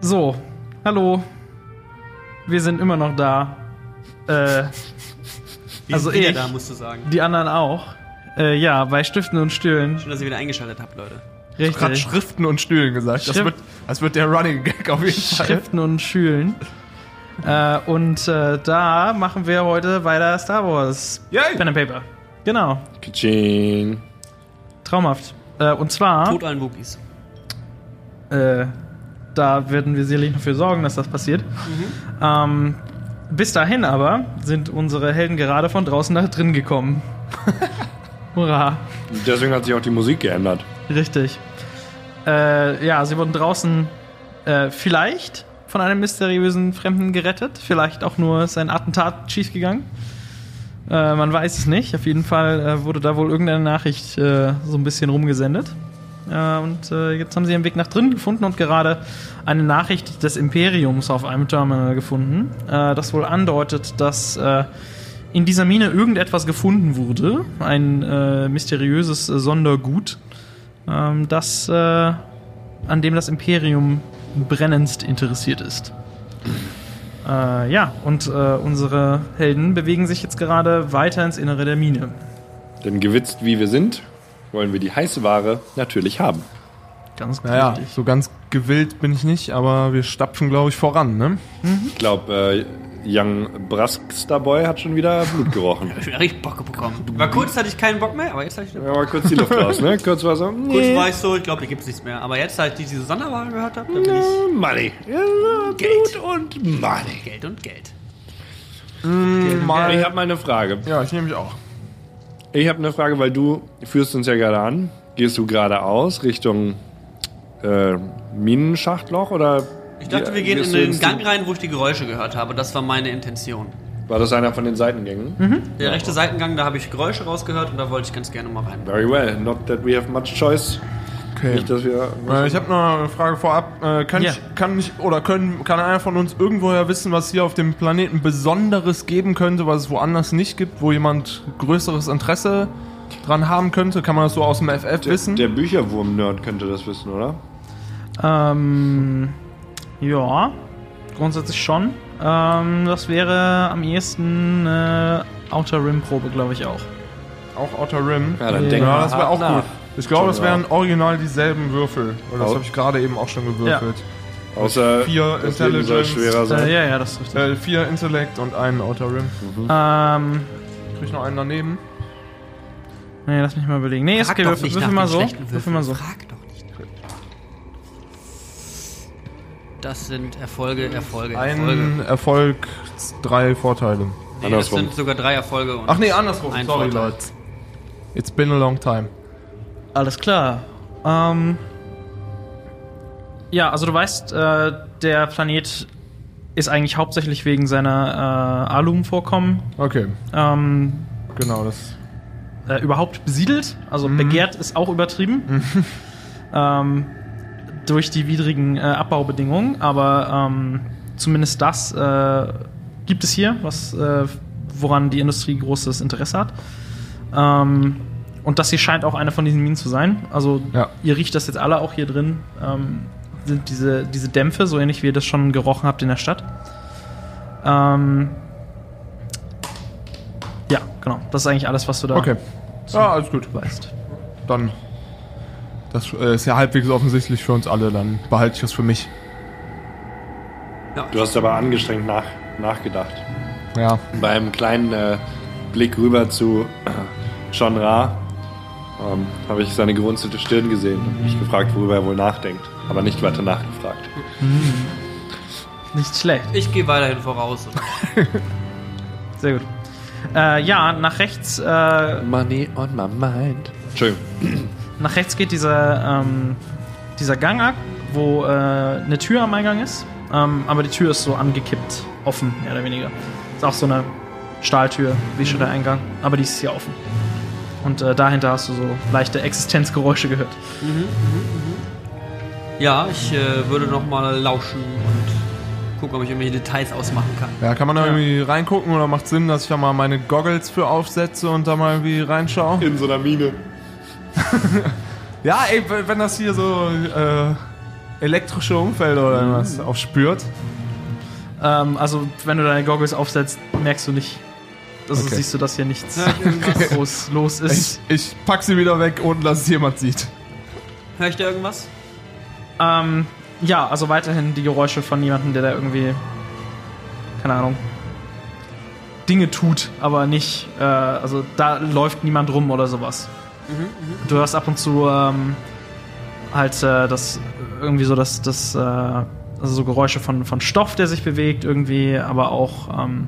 So, hallo. Wir sind immer noch da. Äh, Also ich- da, musst du sagen. die anderen auch. Äh, ja, bei Stiften und Stühlen. Schön, dass ihr wieder eingeschaltet habt, Leute. Gerade Richtig. Schriften und Stühlen gesagt. Das Schrift- wird, das wird der Running Gag auf jeden Fall. Schriften und Schülen. Äh, und äh, da machen wir heute weiter Star Wars. Yay! Pen and Paper. Genau. Kitsching. Traumhaft. Äh, und zwar, Tod allen Wookies. äh, da werden wir sicherlich dafür sorgen, dass das passiert. Ähm, bis dahin aber sind unsere Helden gerade von draußen nach drin gekommen. Hurra. Deswegen hat sich auch die Musik geändert. Richtig. Äh, ja, sie wurden draußen äh, vielleicht von einem mysteriösen Fremden gerettet. Vielleicht auch nur ist ein Attentat schiefgegangen. Äh, man weiß es nicht. Auf jeden Fall äh, wurde da wohl irgendeine Nachricht äh, so ein bisschen rumgesendet. Äh, und äh, jetzt haben sie ihren Weg nach drinnen gefunden und gerade eine Nachricht des Imperiums auf einem Terminal gefunden, äh, das wohl andeutet, dass in dieser Mine irgendetwas gefunden wurde. Ein mysteriöses Sondergut, ähm, das, an dem das Imperium brennendst interessiert ist. Ja, und unsere Helden bewegen sich jetzt gerade weiter ins Innere der Mine. Denn gewitzt wie wir sind, wollen wir die heiße Ware natürlich haben. Ganz Naja, richtig. so ganz gewillt bin ich nicht, aber wir stapfen, glaube ich, voran, ne? Ich glaube, äh, Young Braskster-Boy hat schon wieder Blut gerochen. Ich hab wieder richtig Bock bekommen. War kurz hatte ich keinen Bock mehr, aber jetzt hatte ich Ja, mal kurz die Luft raus, ne? Kurz war so, Kurz nee, war ich so, ich glaube, hier gibt's nichts mehr. Aber jetzt, als ich diese Sonderware gehört habe, da bin ich Money. Ja, Geld. Und Money. Geld und Geld. Mal, Ich habe mal eine Frage. ja, ich nehme mich auch. Ich habe eine Frage, weil du führst uns ja gerade an. Gehst du geradeaus Richtung äh, Minenschachtloch oder Ich dachte, wir gehen in den Gang rein, wo ich die Geräusche gehört habe. Das war meine Intention. war das einer von den Seitengängen? Der rechte Seitengang, da habe ich Geräusche rausgehört und da wollte ich ganz gerne mal rein. Very well. Not that we have much choice. Okay. Nicht, dass wir. Äh, ich habe noch eine Frage vorab. Äh, kann Ja. ich, kann ich, oder können, kann einer von uns irgendwoher wissen, was hier auf dem Planeten Besonderes geben könnte, was es woanders nicht gibt, wo jemand größeres Interesse dran haben könnte? Kann man das so aus dem FF wissen? Der Bücherwurm-Nerd könnte das wissen, oder? Ähm, ja, grundsätzlich schon. Ähm, das wäre am ehesten äh, Outer Rim Probe, glaube ich auch. auch Outer Rim. Ja, dann Ja, denk Ja, mal das wäre auch nach. gut. Ich glaube, das wären original dieselben Würfel. Und das habe ich gerade eben auch schon gewürfelt. Außer Vier das Intelligence. schwerer sein. Äh, ja, ja, das ist richtig. Äh, vier Intellekt und einen Outer Rim. Ähm, Krieg ich noch einen daneben? nee, lass mich mal überlegen. Nee, ist okay, würfel, würfel nach mal so. Würfel mal so. Frag doch nicht. Das sind Erfolge, Erfolge, Erfolge. Ein Erfolg, drei Vorteile. Nee, das Andersrum. sind sogar drei Erfolge. Und Ach nee, andersrum. Sorry, Vorteil. Leute. It's been a long time. Alles klar. Ähm, ja, also du weißt, äh, der Planet ist eigentlich hauptsächlich wegen seiner äh, Alum-Vorkommen Okay, ähm, genau, das. äh, überhaupt besiedelt. Also begehrt ist auch übertrieben. ähm, durch die widrigen äh, Abbaubedingungen. Aber ähm, zumindest das äh, gibt es hier, was, äh, woran die Industrie großes Interesse hat. Ähm, und das hier scheint auch eine von diesen Minen zu sein. Also Ja. ihr riecht das jetzt alle auch hier drin. Ähm, sind diese, diese Dämpfe, so ähnlich wie ihr das schon gerochen habt in der Stadt. Ähm, ja, genau. Das ist eigentlich alles, was du da Okay. Ja, alles gut. weißt. Dann. Das äh, ist ja halbwegs offensichtlich für uns alle, dann behalte ich das für mich. Du hast aber angestrengt nach, nachgedacht. Ja. Bei einem kleinen äh, Blick rüber zu äh, John Ra ähm, habe ich seine gerunzelte Stirn gesehen und mich gefragt, worüber er wohl nachdenkt. Aber nicht weiter nachgefragt. Nicht schlecht. ich gehe weiterhin voraus. Sehr gut. Äh, ja, nach rechts, äh, Money on my mind. Entschuldigung. nach rechts geht dieser, ähm, dieser Gang ab, wo äh, eine Tür am Eingang ist. Ähm, aber die Tür ist so angekippt, offen, mehr oder weniger. Ist auch so eine Stahltür, wie schon der Eingang. Aber die ist hier offen. Und äh, dahinter hast du so leichte Existenzgeräusche gehört. ja, ich äh, würde noch mal lauschen und gucken, ob ich irgendwelche Details ausmachen kann. Ja, kann man da Ja. irgendwie reingucken oder macht Sinn, dass ich da mal meine Goggles für aufsetze und da mal irgendwie reinschaue? In so einer Mine. Ja, ey, wenn das hier so äh, elektrische Umfelder oder irgendwas aufspürt. Ähm, also, wenn du deine Goggles aufsetzt, merkst du nicht. Also Okay. siehst du, dass hier nichts ich irgendwas? groß los Ich, ist. ich pack sie wieder weg, ohne dass es jemand sieht. Hör ich da irgendwas? Ähm, ja, also weiterhin die Geräusche von jemandem, der da irgendwie, keine Ahnung, Dinge tut, aber nicht, äh, also da läuft niemand rum oder sowas. Du hörst ab und zu ähm, halt äh, das irgendwie so das, das äh, also so Geräusche von, von Stoff, der sich bewegt irgendwie, aber auch ähm,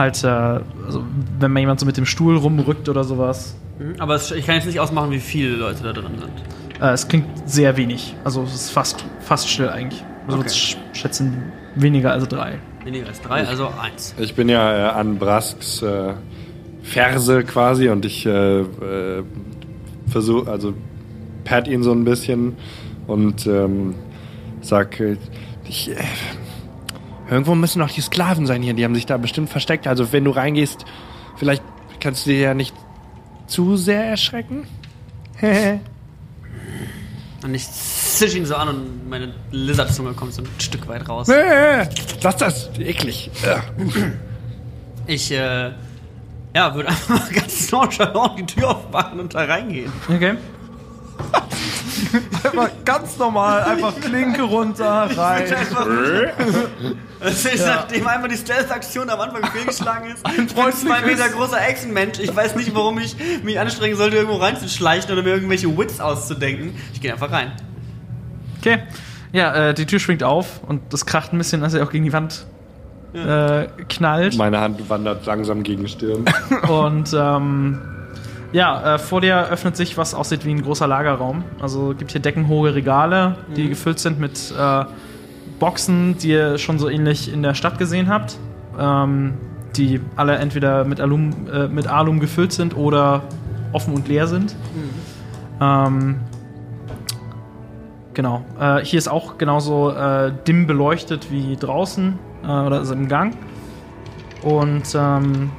halt, äh, also wenn mal jemand so mit dem Stuhl rumrückt oder sowas. Mhm. Aber es, ich kann jetzt nicht ausmachen, wie viele Leute da drin sind. Äh, es klingt sehr wenig. Also es ist fast, fast still eigentlich. Also Okay. ich schätzen weniger als drei. Weniger als drei, also eins. Ich bin ja äh, an Brasks äh, Ferse quasi und ich versuche, also pat ihn so ein bisschen und ähm, sag, ich, äh, irgendwo müssen noch die Sklaven sein hier, die haben sich da bestimmt versteckt. Also wenn du reingehst, vielleicht kannst du dir ja nicht zu sehr erschrecken. Und ich zisch ihn so an und meine Lizardzunge kommt so ein Stück weit raus. Lass das, eklig. Ich, äh, ja, würde einfach mal ganz nonchalant die Tür aufmachen und da reingehen. Okay. Einfach ganz normal, einfach Klinke runter, rein. Das ist, nachdem einmal die Stealth-Aktion am Anfang fehlgeschlagen ist. Ein Ich bin zwei Meter großer Echsenmensch. Ich weiß nicht, warum ich mich anstrengen sollte, irgendwo reinzuschleichen oder mir irgendwelche Wits auszudenken. Ich gehe einfach rein. Okay. Ja, äh, die Tür schwingt auf und das kracht ein bisschen, als er auch gegen die Wand äh, knallt. Meine Hand wandert langsam gegen Stirn. Und ähm, ja, äh, vor dir öffnet sich, was aussieht wie ein großer Lagerraum. Also gibt hier deckenhohe Regale, die gefüllt sind mit äh, Boxen, die ihr schon so ähnlich in der Stadt gesehen habt. Ähm, die alle entweder mit Alum, äh, mit Alum gefüllt sind oder offen und leer sind. Ähm, genau. Äh, hier ist auch genauso äh, dimm beleuchtet wie draußen äh, oder also im Gang. Und ähm,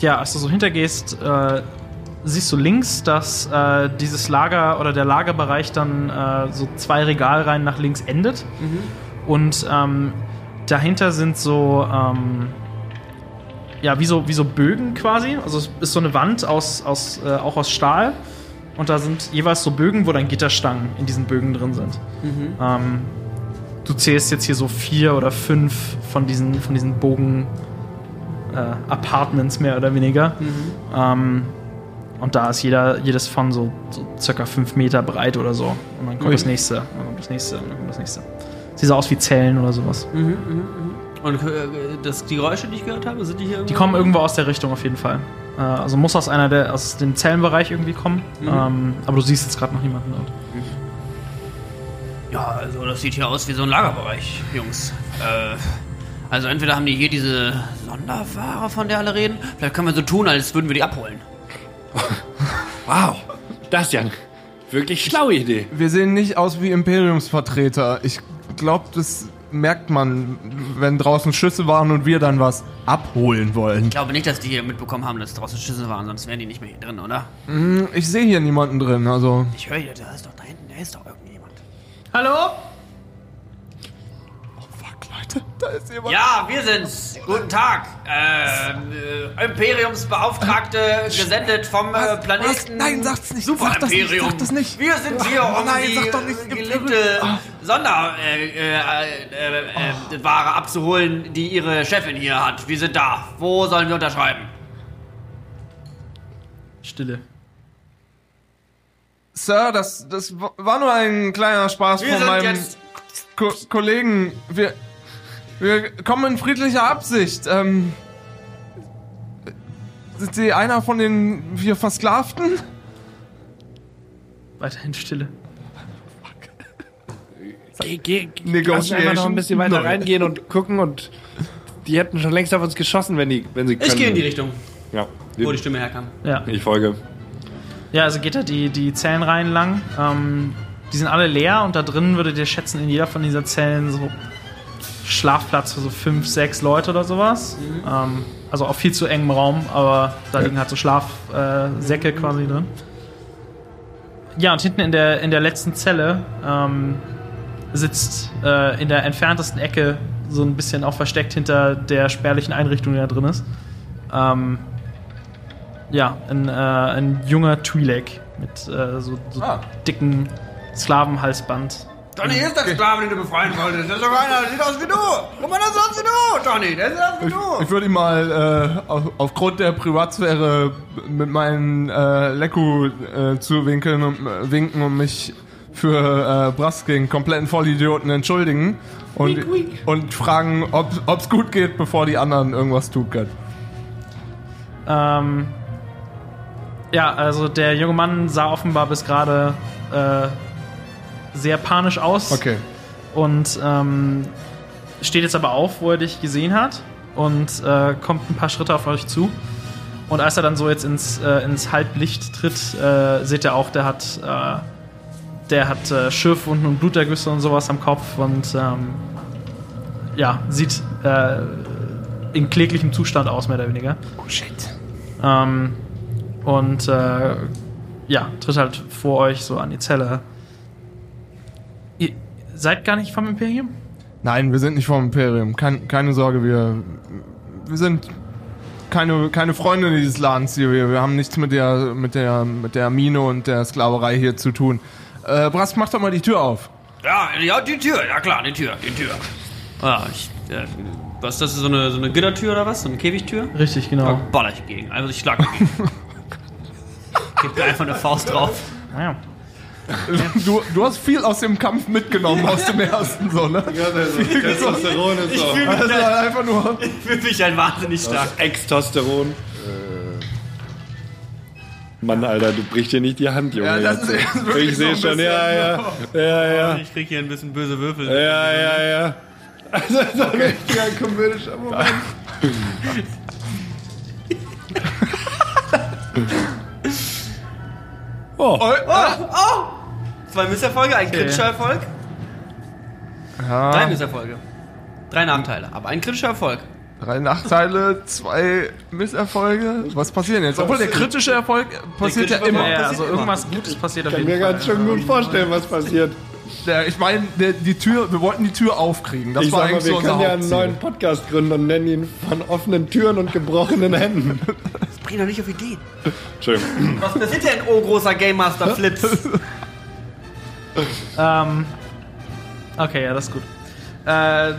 ja, als du so hintergehst, äh, siehst du links, dass äh, dieses Lager oder der Lagerbereich dann äh, so zwei Regalreihen nach links endet. Und ähm, dahinter sind so, ähm, ja, wie so, wie so Bögen quasi. Also es ist so eine Wand aus, aus, äh, auch aus Stahl. Und da sind jeweils so Bögen, wo dann Gitterstangen in diesen Bögen drin sind. Ähm, du zählst jetzt hier so vier oder fünf von diesen, von diesen Bogen äh, Apartments mehr oder weniger. Ähm, und da ist jeder, jedes von so, so circa fünf Meter breit oder so. Und dann kommt Ui. das nächste, dann kommt das nächste, dann kommt das nächste. Sieht so aus wie Zellen oder sowas. Und äh, das, die Geräusche, die ich gehört habe, sind die hier irgendwo? Die kommen irgendwo aus der Richtung auf jeden Fall. Äh, also muss aus einer der, aus dem Zellenbereich irgendwie kommen. Ähm, aber du siehst jetzt gerade noch niemanden dort. Ja, also das sieht hier aus wie so ein Lagerbereich, Jungs. Äh, also entweder haben die hier diese Sonderware, von der alle reden. Vielleicht können wir so tun, als würden wir die abholen. Wow, das ist ja eine wirklich schlaue Idee. Wir sehen nicht aus wie Imperiumsvertreter. Ich glaube, das merkt man, wenn draußen Schüsse waren und wir dann was abholen wollen. Ich glaube nicht, dass die hier mitbekommen haben, dass draußen Schüsse waren, sonst wären die nicht mehr hier drin, oder? Ich sehe hier niemanden drin, also. Ich höre hier, da ist doch da hinten, da ist doch irgendjemand. Hallo? Da ist jemand. Ja, wir sind's. Guten Tag. Ähm, äh, Imperiumsbeauftragte, gesendet vom äh, Planeten. Nein, sag's nicht. Super Sag das nicht, Imperium. sag das nicht. Wir sind hier, Oh, um nein, die doch nicht, geliebte Sonderware äh, äh, äh, äh, Ware abzuholen, die ihre Chefin hier hat. Wir sind da. Wo sollen wir unterschreiben? Stille. Sir, das, das war nur ein kleiner Spaß Wir von sind meinem jetzt. Ko Kollegen. Wir, wir kommen in friedlicher Absicht. Ähm, sind Sie einer von den vier Versklavten? Weiterhin Stille. Geh, geh, Negotiation. lass einfach noch ein bisschen weiter reingehen und gucken und die hätten schon längst auf uns geschossen, wenn, die, wenn sie können. Ich gehe in die Richtung, Ja, wo die Stimme herkam. Ja. ich folge. Ja, also geht da die, die Zellenreihen lang. Ähm, die sind alle leer und da drin würdet ihr schätzen, in jeder von dieser Zellen so Schlafplatz für so fünf, sechs Leute oder sowas. Ähm, also auf viel zu engem Raum, aber da liegen halt so Schlafsäcke äh, quasi drin. Ja, und hinten in der, in der letzten Zelle ähm, sitzt äh, in der entferntesten Ecke, so ein bisschen auch versteckt hinter der spärlichen Einrichtung, die da drin ist. Ähm, ja, ein, äh, ein junger Twi'lek mit äh, so, so Ah. dicken Sklavenhalsband. Johnny, ist der Sklave, den du befreien wolltest. Das ist doch einer, der sieht aus wie du. Guck mal, der sieht aus wie du, Johnny. Der sieht aus wie Ich, du. ich würde ihm mal äh, auf, aufgrund der Privatsphäre mit meinen äh, Leku äh, zuwinkeln und äh, winken und mich für äh, Brask gegen kompletten Vollidioten entschuldigen und, und fragen, ob es gut geht, bevor die anderen irgendwas tun können. Ähm, ja, also der junge Mann sah offenbar bis gerade äh, sehr panisch aus. Okay. Und ähm, steht jetzt aber auf, wo er dich gesehen hat und äh, kommt ein paar Schritte auf euch zu. Und als er dann so jetzt ins, äh, ins Halblicht tritt, äh, seht ihr auch, der hat, äh, der hat äh, Schürfwunden und Blutergüsse und sowas am Kopf und ähm, ja, sieht äh, in kläglichem Zustand aus, mehr oder weniger. Oh shit. Ähm, und äh, ja, tritt halt vor euch so an die Zelle. Ihr seid gar nicht vom Imperium? Nein, wir sind nicht vom Imperium. Kein, keine Sorge, wir, wir sind keine, keine Freunde dieses Ladens hier. Wir, wir haben nichts mit der, mit, der, mit der Mine und der Sklaverei hier zu tun. Äh, Brask, mach doch mal die Tür auf. Ja, ja, die Tür. Ja klar, die Tür, die Tür. Ah, ich, äh, was ist das, so eine, so eine Gittertür oder was? So eine Käfigtür? Richtig, Da genau. baller ich gegen. Also ich schlag dagegen. Gib mir einfach eine Faust drauf. Naja. Du, du hast viel aus dem Kampf mitgenommen, aus dem ersten, so, ne? Testosteron ist Ich fühle mich, Also halt- einfach nur. ich fühl mich halt wahnsinnig stark. Extosteron. Mann, Alter, du brichst dir nicht die Hand, Junge. Ja, das ist ich sehe so ein schon, ja, ja. Ja, ja. Ich krieg hier ein bisschen böse Würfel. Ja, ja, ja. Also, das ist ein richtiger komödischer Moment. oh, Zwei Misserfolge, ein kritischer Erfolg. Drei Ja, Misserfolge. Drei Nachteile, aber ein kritischer Erfolg. drei Nachteile, zwei Misserfolge. Was passiert denn jetzt? Obwohl der kritische Erfolg passiert ja immer. Ja, ja, also immer. irgendwas Gutes passiert auf kann jeden mir Fall. ganz schön gut vorstellen, was passiert. Der, ich meine, die Tür, wir wollten die Tür aufkriegen. Das Ich war sag mal, eigentlich wir so können ja einen neuen Podcast gründen und nennen ihn von offenen Türen und gebrochenen Händen. Das bringt doch nicht auf Ideen. Entschuldigung. Was passiert denn, oh großer Game Master Flips? Ähm, okay, ja, das ist gut. Äh,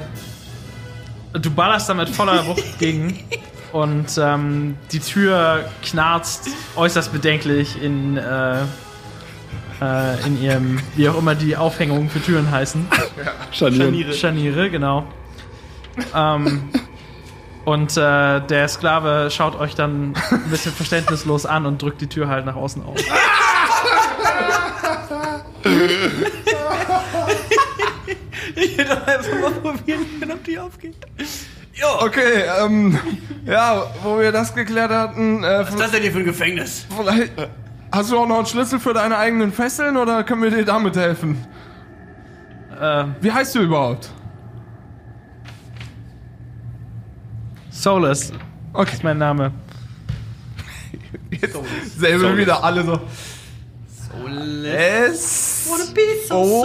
du ballerst damit voller Wucht gegen und ähm, die Tür knarzt äußerst bedenklich in, äh, äh, in ihrem, wie auch immer die Aufhängungen für Türen heißen. Scharnieren. Scharniere, genau. Ähm, und äh, der Sklave schaut euch dann ein bisschen verständnislos an und drückt die Tür halt nach außen auf. Ich hätte doch einfach mal probieren können, ob die aufgeht. Jo, Okay, ähm, ja, wo wir das geklärt hatten, äh, was ist das denn hier für ein Gefängnis? vielleicht, hast du auch noch einen Schlüssel für deine eigenen Fesseln oder können wir dir damit helfen? Äh, Wie heißt du überhaupt? Solus Okay, ist mein Name. jetzt selber wieder alle so. Soles. Es. Wanna be so Oh.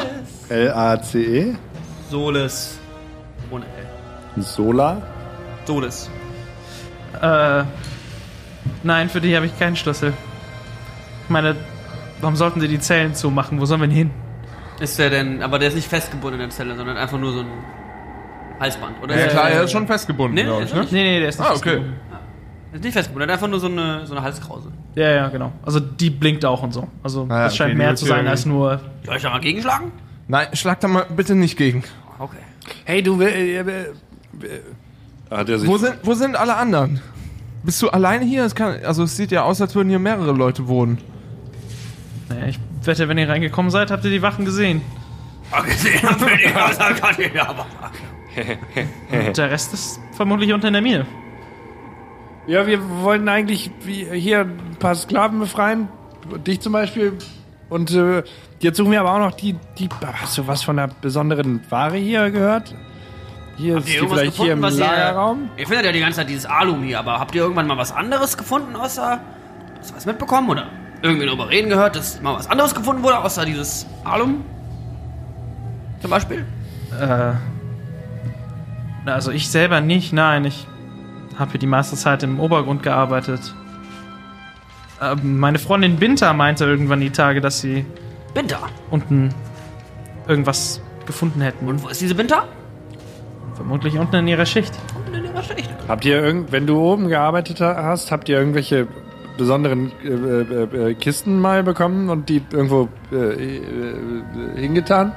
soulless. L-A-C-E. Soles. Ohne L. Sola. Soles. Äh, nein, für die habe ich keinen Schlüssel. Ich meine, warum sollten sie die Zellen zumachen? Wo sollen wir denn hin? Ist der denn, aber der ist nicht festgebunden in der Zelle, sondern einfach nur so ein Halsband, oder? Ja Ist klar, der- er ist schon festgebunden, Nee, glaube ist ich, ne? nicht. Nee, nee, der ist nicht Ah, okay. festgebunden. Ist nicht festgebunden, er hat einfach nur so eine, so eine Halskrause. Ja, ja, genau. Also die blinkt auch und so. Also Ah, das scheint okay, mehr die zu sein ja- als nur. Soll ich da mal gegenschlagen? Nein, schlag da mal bitte nicht gegen. Okay. Hey, du. Äh, äh, äh, hat er sich. Wo sind, wo sind alle anderen? Bist du alleine hier? Es kann, also es sieht ja aus, als würden hier mehrere Leute wohnen. Naja, ich wette, wenn ihr reingekommen seid, habt ihr die Wachen gesehen. Oh, gesehen haben wir nicht, das kann ich aber. Und der Rest ist vermutlich unter in der Mine. Ja, wir wollten eigentlich wie- hier ein paar Sklaven befreien. Dich zum Beispiel. Und äh, jetzt suchen wir aber auch noch die, die. Hast du was von einer besonderen Ware hier gehört? Hier Habt ist ihr die vielleicht hier im gefunden, Lagerraum? ihr... Ihr findet ja die ganze Zeit dieses Alum hier, aber habt ihr irgendwann mal was anderes gefunden, außer... Hast du was mitbekommen, oder? Irgendwie darüber reden gehört, dass mal was anderes gefunden wurde, außer dieses Alum? Zum Beispiel? Äh, also ich selber nicht, nein. Ich habe hier die meiste Zeit im Obergrund gearbeitet. Ähm, meine Freundin Binta meinte irgendwann die Tage, dass sie Binter. unten irgendwas gefunden hätten. Und wo ist diese Binter? vermutlich unten in ihrer Schicht. Unten in ihrer Schicht. Habt ihr irgend, wenn du oben gearbeitet hast, habt ihr irgendwelche besonderen äh, äh, äh, Kisten mal bekommen und die irgendwo äh, äh, äh, hingetan?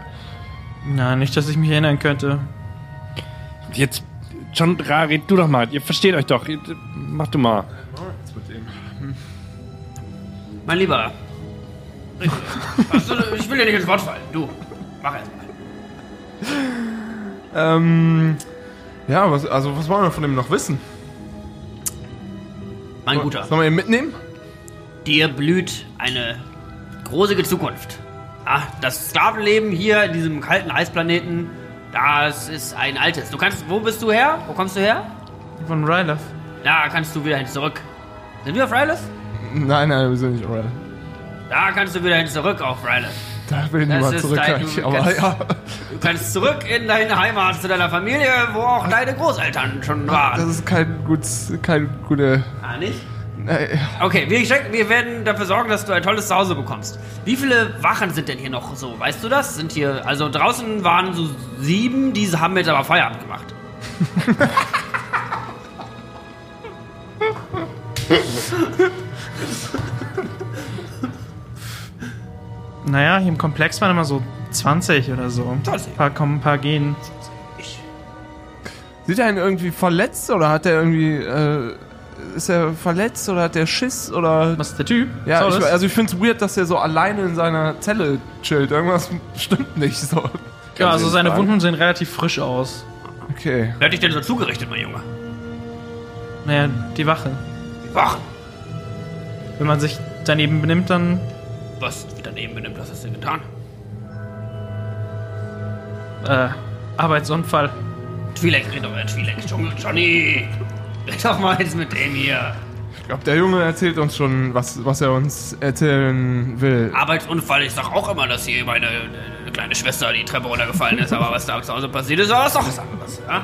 Na, nicht, dass ich mich erinnern könnte. Jetzt, John, Ra, red du doch mal. Ihr versteht euch doch. Mach du mal. Mein Lieber. Ich, also, ich will dir nicht ins Wort fallen. Du, mach erst mal. Ähm, ja, was, also was wollen wir von dem noch wissen? Mein Guter. Sollen wir ihn mitnehmen? Dir blüht eine große Zukunft. Ah, das Sklavenleben hier in diesem kalten Eisplaneten, das ist ein altes. Du kannst, wo bist du her? Wo kommst du her? Von Ryloth. Da kannst du wieder hin zurück. Sind wir auf Rylith? Nein, nein, wir sind nicht alright. Da kannst du wieder hin zurück auf Rylith. Da will ich Das niemand ist zurück. dein- du aber kannst- ja, Du kannst zurück in deine Heimat zu deiner Familie, wo auch deine Großeltern schon das waren. ist kein gutes, kein gute. Ah, nicht? Äh, Okay, wir, wir werden dafür sorgen, dass du ein tolles Zuhause bekommst. Wie viele Wachen sind denn hier noch so? Weißt du das? Sind hier, also draußen waren so sieben, diese haben jetzt aber Feierabend gemacht. Naja, hier im Komplex waren immer so 20 oder so. 20. Ein paar kommen, ein paar gehen. Sieht er ihn irgendwie verletzt oder hat er irgendwie. Äh, ist er verletzt oder hat er Schiss oder. Was ist der Typ? Ja, ich, also ich finde es weird, dass er so alleine in seiner Zelle chillt. Irgendwas stimmt nicht so. ja, also seine fragen? Wunden sehen relativ frisch aus. Okay. Wer hat dich denn so zugerichtet, mein Junge? Naja, die Wache. Die Wachen. Wenn man sich daneben benimmt, dann. Was wie daneben benimmt, was hast du denn getan? Äh, Arbeitsunfall. Twi'lek, red doch mal, Twi'lek. Junge, Johnny! Red doch mal jetzt mit dem hier. Ich glaube, der Junge erzählt uns schon, was, was er uns erzählen will. Arbeitsunfall, ich sag auch immer, dass hier meine äh, kleine Schwester die Treppe runtergefallen ist, aber was da zu Hause passiert ist, war das doch was anderes, ja?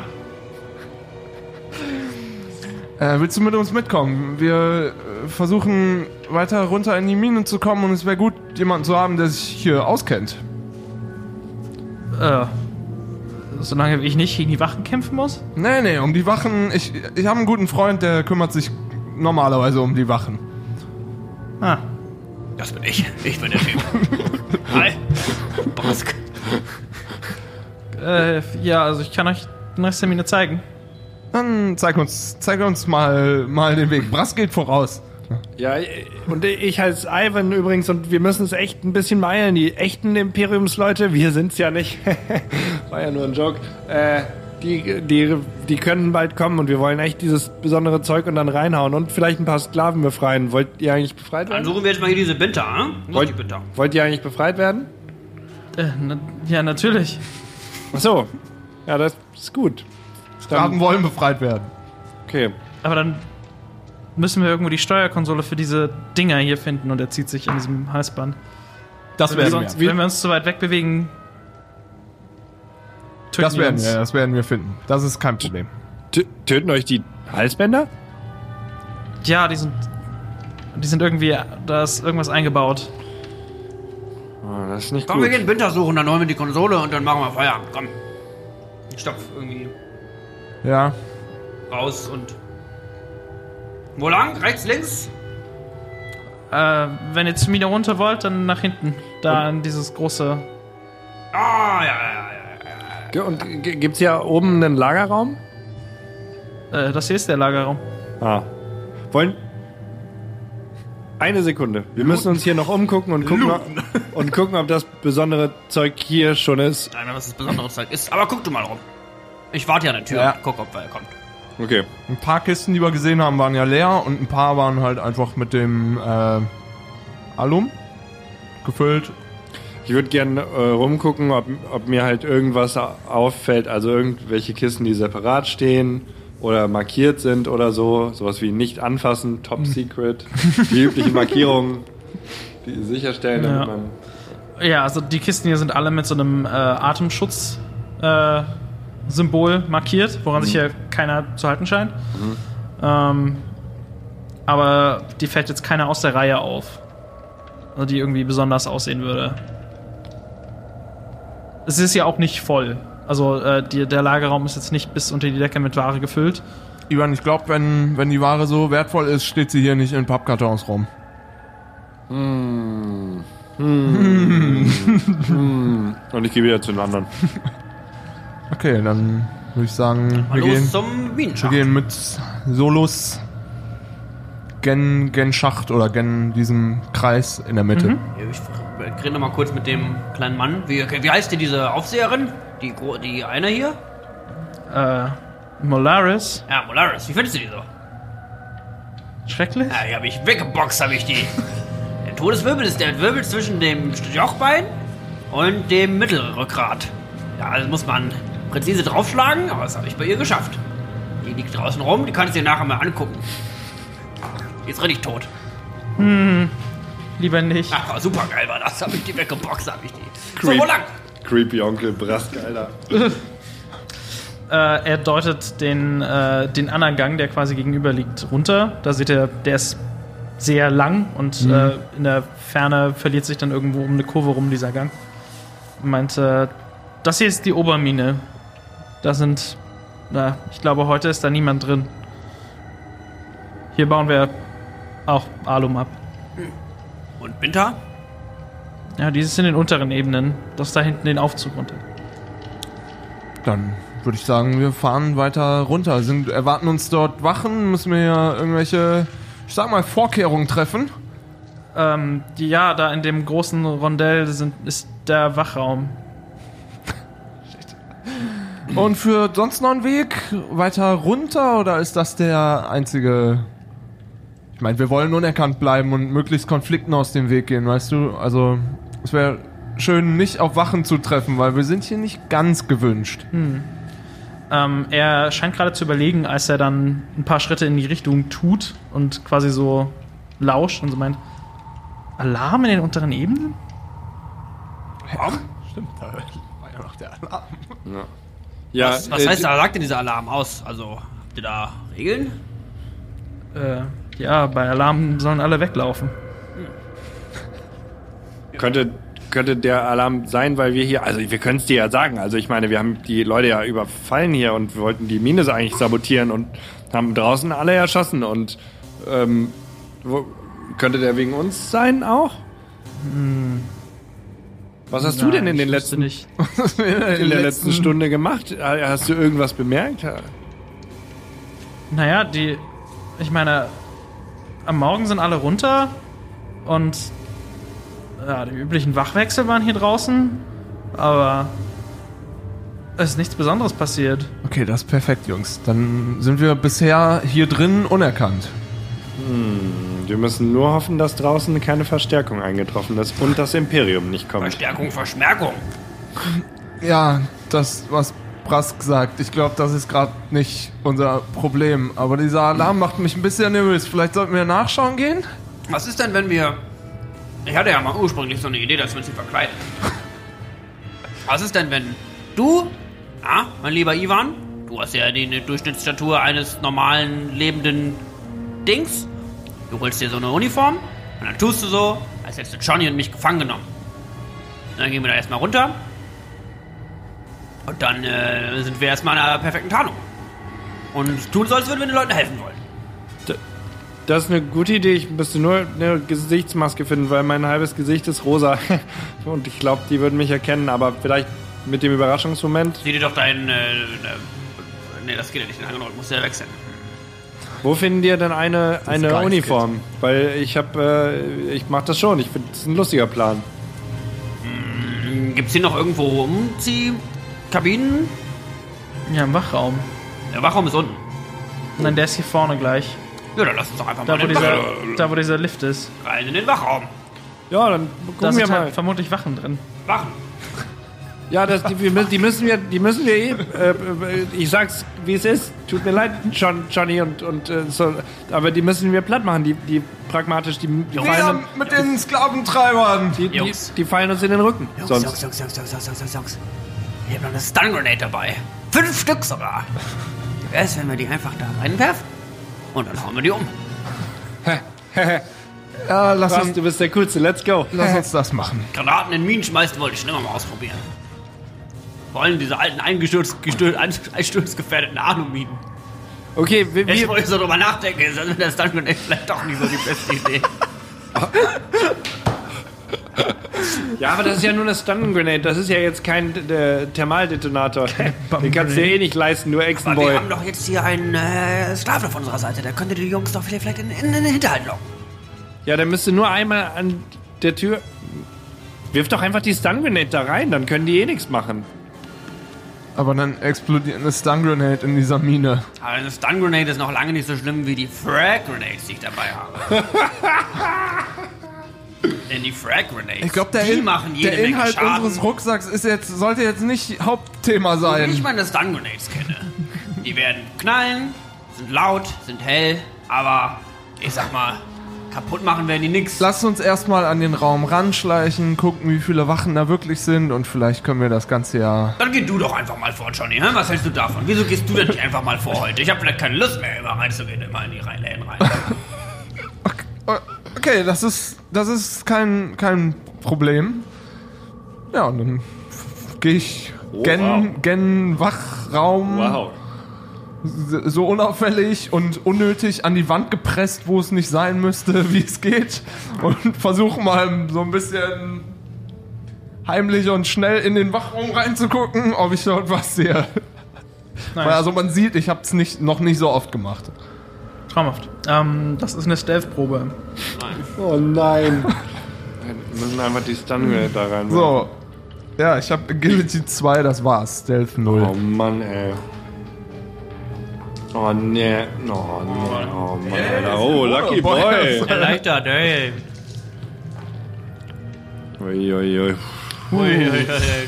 Äh, willst du mit uns mitkommen? Wir äh, versuchen weiter runter in die Mine zu kommen und es wäre gut, jemanden zu haben, der sich hier auskennt. Äh. Solange ich nicht gegen die Wachen kämpfen muss? Nee, nee, um die Wachen. Ich, ich habe einen guten Freund, der kümmert sich normalerweise um die Wachen. Ah. Das bin ich. Ich bin der Typ. Hi. Brask. Äh, ja, also ich kann euch den Rest der Mine zeigen. Dann zeig uns, zeig uns mal, mal den Weg. Brass geht voraus. Ja, und ich heiße Ivan übrigens und wir müssen es echt ein bisschen meilen. Die echten Imperiumsleute, wir sind's ja nicht. War ja nur ein Joke. Äh, die, die, die können bald kommen und wir wollen echt dieses besondere Zeug und dann reinhauen und vielleicht ein paar Sklaven befreien. Wollt ihr eigentlich befreit Dann werden? suchen wir jetzt mal hier diese Binter, hm? Wo ist Wollt, die Binter? wollt ihr eigentlich befreit werden? Äh, na, ja, natürlich. Ach so. Ja, das ist gut. Sklaven Dann, wollen befreit werden. okay. Aber dann müssen wir irgendwo die Steuerkonsole für diese Dinger hier finden und er zieht sich an diesem Halsband. Das Wenn wir, werden sonst, wir. wenn wir uns zu weit weg bewegen, töten Das die werden uns. wir, das werden wir finden. Das ist kein Problem. T töten euch die Halsbänder? Ja, die sind, die sind irgendwie, da ist irgendwas eingebaut. Oh, das ist nicht Komm, gut. wir gehen Binter suchen, dann holen wir die Konsole und dann machen wir Feierabend. Komm. Ich stopf irgendwie Ja. raus und. Wo lang? Rechts, links? Äh, wenn ihr zu mir runter wollt, dann nach hinten. Da in dieses große. Ah, ja, ja, ja. Ge- Und gibt's hier oben einen Lagerraum? Äh, das hier ist der Lagerraum. Ah. Wollen. Eine Sekunde. Wir müssen uns hier noch umgucken und gucken, ob, und gucken, ob das besondere Zeug hier schon ist. Nein, was das besondere Zeug ist. Aber guck du mal rum. Ich warte ja an der Tür Ja. und guck, ob er kommt. Okay. Ein paar Kisten, die wir gesehen haben, waren ja leer und ein paar waren halt einfach mit dem äh, Alum gefüllt. Ich würde gerne äh, rumgucken, ob, ob mir halt irgendwas au- auffällt, also irgendwelche Kisten, die separat stehen oder markiert sind oder so. Sowas wie nicht anfassen, top secret. Die übliche Markierung, die sicherstellen, damit Ja. man. Ja, also die Kisten hier sind alle mit so einem äh, Atemschutz äh, Symbol markiert, woran sich hier keiner zu halten scheint. Ähm, aber die fällt jetzt keiner aus der Reihe auf. Also die irgendwie besonders aussehen würde. Es ist ja auch nicht voll. Also äh, die, der Lagerraum ist jetzt nicht bis unter die Decke mit Ware gefüllt. Ivan, ich glaube, wenn, wenn die Ware so wertvoll ist, steht sie hier nicht in Pappkartons rum. Und ich gehe wieder zu den anderen. Okay, dann würde ich sagen, Mal wir los gehen, zum wir gehen mit Solus gen, gen Schacht oder gen diesem Kreis in der Mitte. Ich rede noch mal kurz mit dem kleinen Mann. Wie, okay, wie heißt denn diese Aufseherin? Die, die eine hier? Äh, Molaris. Ja, Molaris. Wie findest du die so? Schrecklich. Ja, die habe ich weggeboxt, habe ich die. Der Todeswirbel ist der Wirbel zwischen dem Jochbein und dem Mittelrückgrat. Ja, also muss man präzise draufschlagen, aber das habe ich bei ihr geschafft. Die liegt draußen rum, die kannst du dir nachher mal angucken. Die ist richtig tot. Lieber nicht. Ach, war super geil war das. Habe ich die weggeboxt, habe ich die. So, Creep. wo lang? Creepy Onkel Brask, Alter. Äh, er deutet den, äh, den anderen Gang, der quasi gegenüber liegt, runter. Da seht ihr, der ist sehr lang und äh, in der Ferne verliert sich dann irgendwo um eine Kurve rum dieser Gang. Meint, äh, das hier ist die Obermine. Da sind, na, ich glaube, heute ist da niemand drin. Hier bauen wir auch Alum ab. Und Binta? Ja, dieses in den unteren Ebenen. Das da hinten den Aufzug runter. Dann würde ich sagen, wir fahren weiter runter. Sind, erwarten uns dort Wachen? Müssen wir ja irgendwelche, ich sag mal, Vorkehrungen treffen? Ähm, die, ja, da in dem großen Rondell sind, ist der Wachraum. Und für sonst noch einen Weg weiter runter oder ist das der einzige? Ich meine, wir wollen unerkannt bleiben und möglichst Konflikten aus dem Weg gehen, weißt du? Also, es wäre schön, nicht auf Wachen zu treffen, weil wir sind hier nicht ganz gewünscht. Ähm, er scheint gerade zu überlegen, als er dann ein paar Schritte in die Richtung tut und quasi so lauscht und so meint: Alarm in den unteren Ebenen? Stimmt, da war ja noch der Alarm. Ja, Was, was äh, heißt, da sagt denn dieser Alarm aus? Also, habt ihr da Regeln? Äh, ja, bei Alarm sollen alle weglaufen. Könnte, könnte der Alarm sein, weil wir hier, also wir können es dir ja sagen. Also ich meine, wir haben die Leute ja überfallen hier und wir wollten die Mine eigentlich sabotieren und haben draußen alle erschossen und ähm, wo, könnte der wegen uns sein auch? Was hast du denn in den letzten nicht. in der letzten Stunde gemacht? Hast du irgendwas bemerkt? Naja, die. Ich meine, am Morgen sind alle runter und. Ja, die üblichen Wachwechsel waren hier draußen, aber. Es ist nichts Besonderes passiert. Okay, das ist perfekt, Jungs. Dann sind wir bisher hier drin unerkannt. Wir müssen nur hoffen, dass draußen keine Verstärkung eingetroffen ist und das Imperium nicht kommt. Verstärkung, Verschmerkung. Ja, das, was Brask sagt, ich glaube, das ist gerade nicht unser Problem. Aber dieser Alarm macht mich ein bisschen nervös. Vielleicht sollten wir nachschauen gehen? Was ist denn, wenn wir. Ich hatte ja mal ursprünglich so eine Idee, dass wir uns hier verkleiden. Was ist denn, wenn du, ja, mein lieber Ivan, du hast ja die Durchschnittsstatur eines normalen, lebenden Dings. Du holst dir so eine Uniform und dann tust du so, als hättest du Johnny und mich gefangen genommen. Dann gehen wir da erstmal runter. Und dann äh, sind wir erstmal in einer perfekten Tarnung. Und tun so, als würden wir den Leuten helfen wollen. Das ist eine gute Idee. Ich müsste nur eine Gesichtsmaske finden, weil mein halbes Gesicht ist rosa. Und ich glaube, die würden mich erkennen, aber vielleicht mit dem Überraschungsmoment. Sieh dir doch deinen. Äh, äh, nee, das geht ja nicht. Den musst du ja wechseln. Wo finden die denn eine, eine Uniform? Weil ich habe, äh, ich mache das schon. Ich finde, das ist ein lustiger Plan. Gibt's hier noch irgendwo Umziehkabinen? Ja, im Wachraum. Der Wachraum ist unten. Nein, der ist hier vorne gleich. Ja, dann lass uns doch einfach Da, mal wo in den dieser, da, wo dieser Lift ist. Rein in den Wachraum. Ja, dann Da gucken sind wir halt mal. vermutlich Wachen drin. Wachen. Ja, das, die, wir müssen- die müssen wir, die müssen wir eh. Äh, ich sag's, wie es ist. Tut mir leid, John, Johnny und und äh, so. Aber die müssen wir platt machen. Die, die pragmatisch, die, die, fallen, mit den Sklaventreibern. die, die, die fallen uns in den Rücken. Jungs, Sonst. Jungs, Jungs, Jungs, Jungs, Jungs, Jungs, Jungs, Jungs. Ich hab noch eine Stun Grenade dabei. Fünf Stück sogar. Wie wär's, wenn wir die einfach da reinwerfen? Und dann hauen wir die um. Ja, lass Was, uns, du bist der Coolste. Let's go. lass uns das machen. Granaten in Minen schmeißen wollte ich schon immer mal ausprobieren. Vor allem diese alten einsturzgefährdeten Alu-Minen. Okay, wir, Jetzt, wo ich so drüber nachdenke, ist das der Stun Grenade vielleicht doch nicht so die beste Idee. ja, aber das ist ja nur eine Stun Grenade. Das ist ja jetzt kein äh, Thermaldetonator. Den kannst du dir eh nicht leisten, du Aber wir haben doch jetzt hier einen äh, Sklaven auf unserer Seite. Der könnte die Jungs doch vielleicht in, in, in den Hinterhalt locken. Ja, dann müsste nur einmal an der Tür. Wirf doch einfach die Stun Grenade da rein, dann können die eh nichts machen. Aber dann explodiert eine Stun Grenade in dieser Mine. Aber eine Stun Grenade ist noch lange nicht so schlimm wie die Frag Grenades, die ich dabei habe. Denn die Frag Grenades, Ich glaube, der, die In machen jede der Menge Inhalt Schaden. unseres Rucksacks ist jetzt, sollte jetzt nicht Hauptthema Wenn sein. ich meine Stun Grenades kenne, die werden knallen, sind laut, sind hell, aber ich sag mal, kaputt machen werden die nix. Lass uns erstmal an den Raum ranschleichen, gucken, wie viele Wachen da wirklich sind und vielleicht können wir das Ganze ja. Dann geh du doch einfach mal vor, Johnny. Hä? Was hältst du davon? Wieso gehst du denn nicht einfach mal vor heute? Ich habe vielleicht keine Lust mehr, immer reinzugehen, immer in die Reihen rein. Okay, das ist, das ist kein, kein Problem. Ja, und dann gehe ich gen, gen Wachraum Wow. So unauffällig und unnötig an die Wand gepresst, wo es nicht sein müsste, wie es geht. Und versuche mal so ein bisschen heimlich und schnell in den Wachraum reinzugucken, ob ich dort was sehe. Weil also man sieht, ich habe es nicht, noch nicht so oft gemacht. Traumhaft. Ähm, das ist eine Stealth-Probe. Oh nein. Wir müssen einfach die Stun da rein. So. Ja, ich habe Agility 2, das war's. Stealth 0. Oh Mann, ey. Oh ne, oh ne, oh Mann, Alter. Oh, Lucky Boy. Erleichtert, ey. Uiuiui.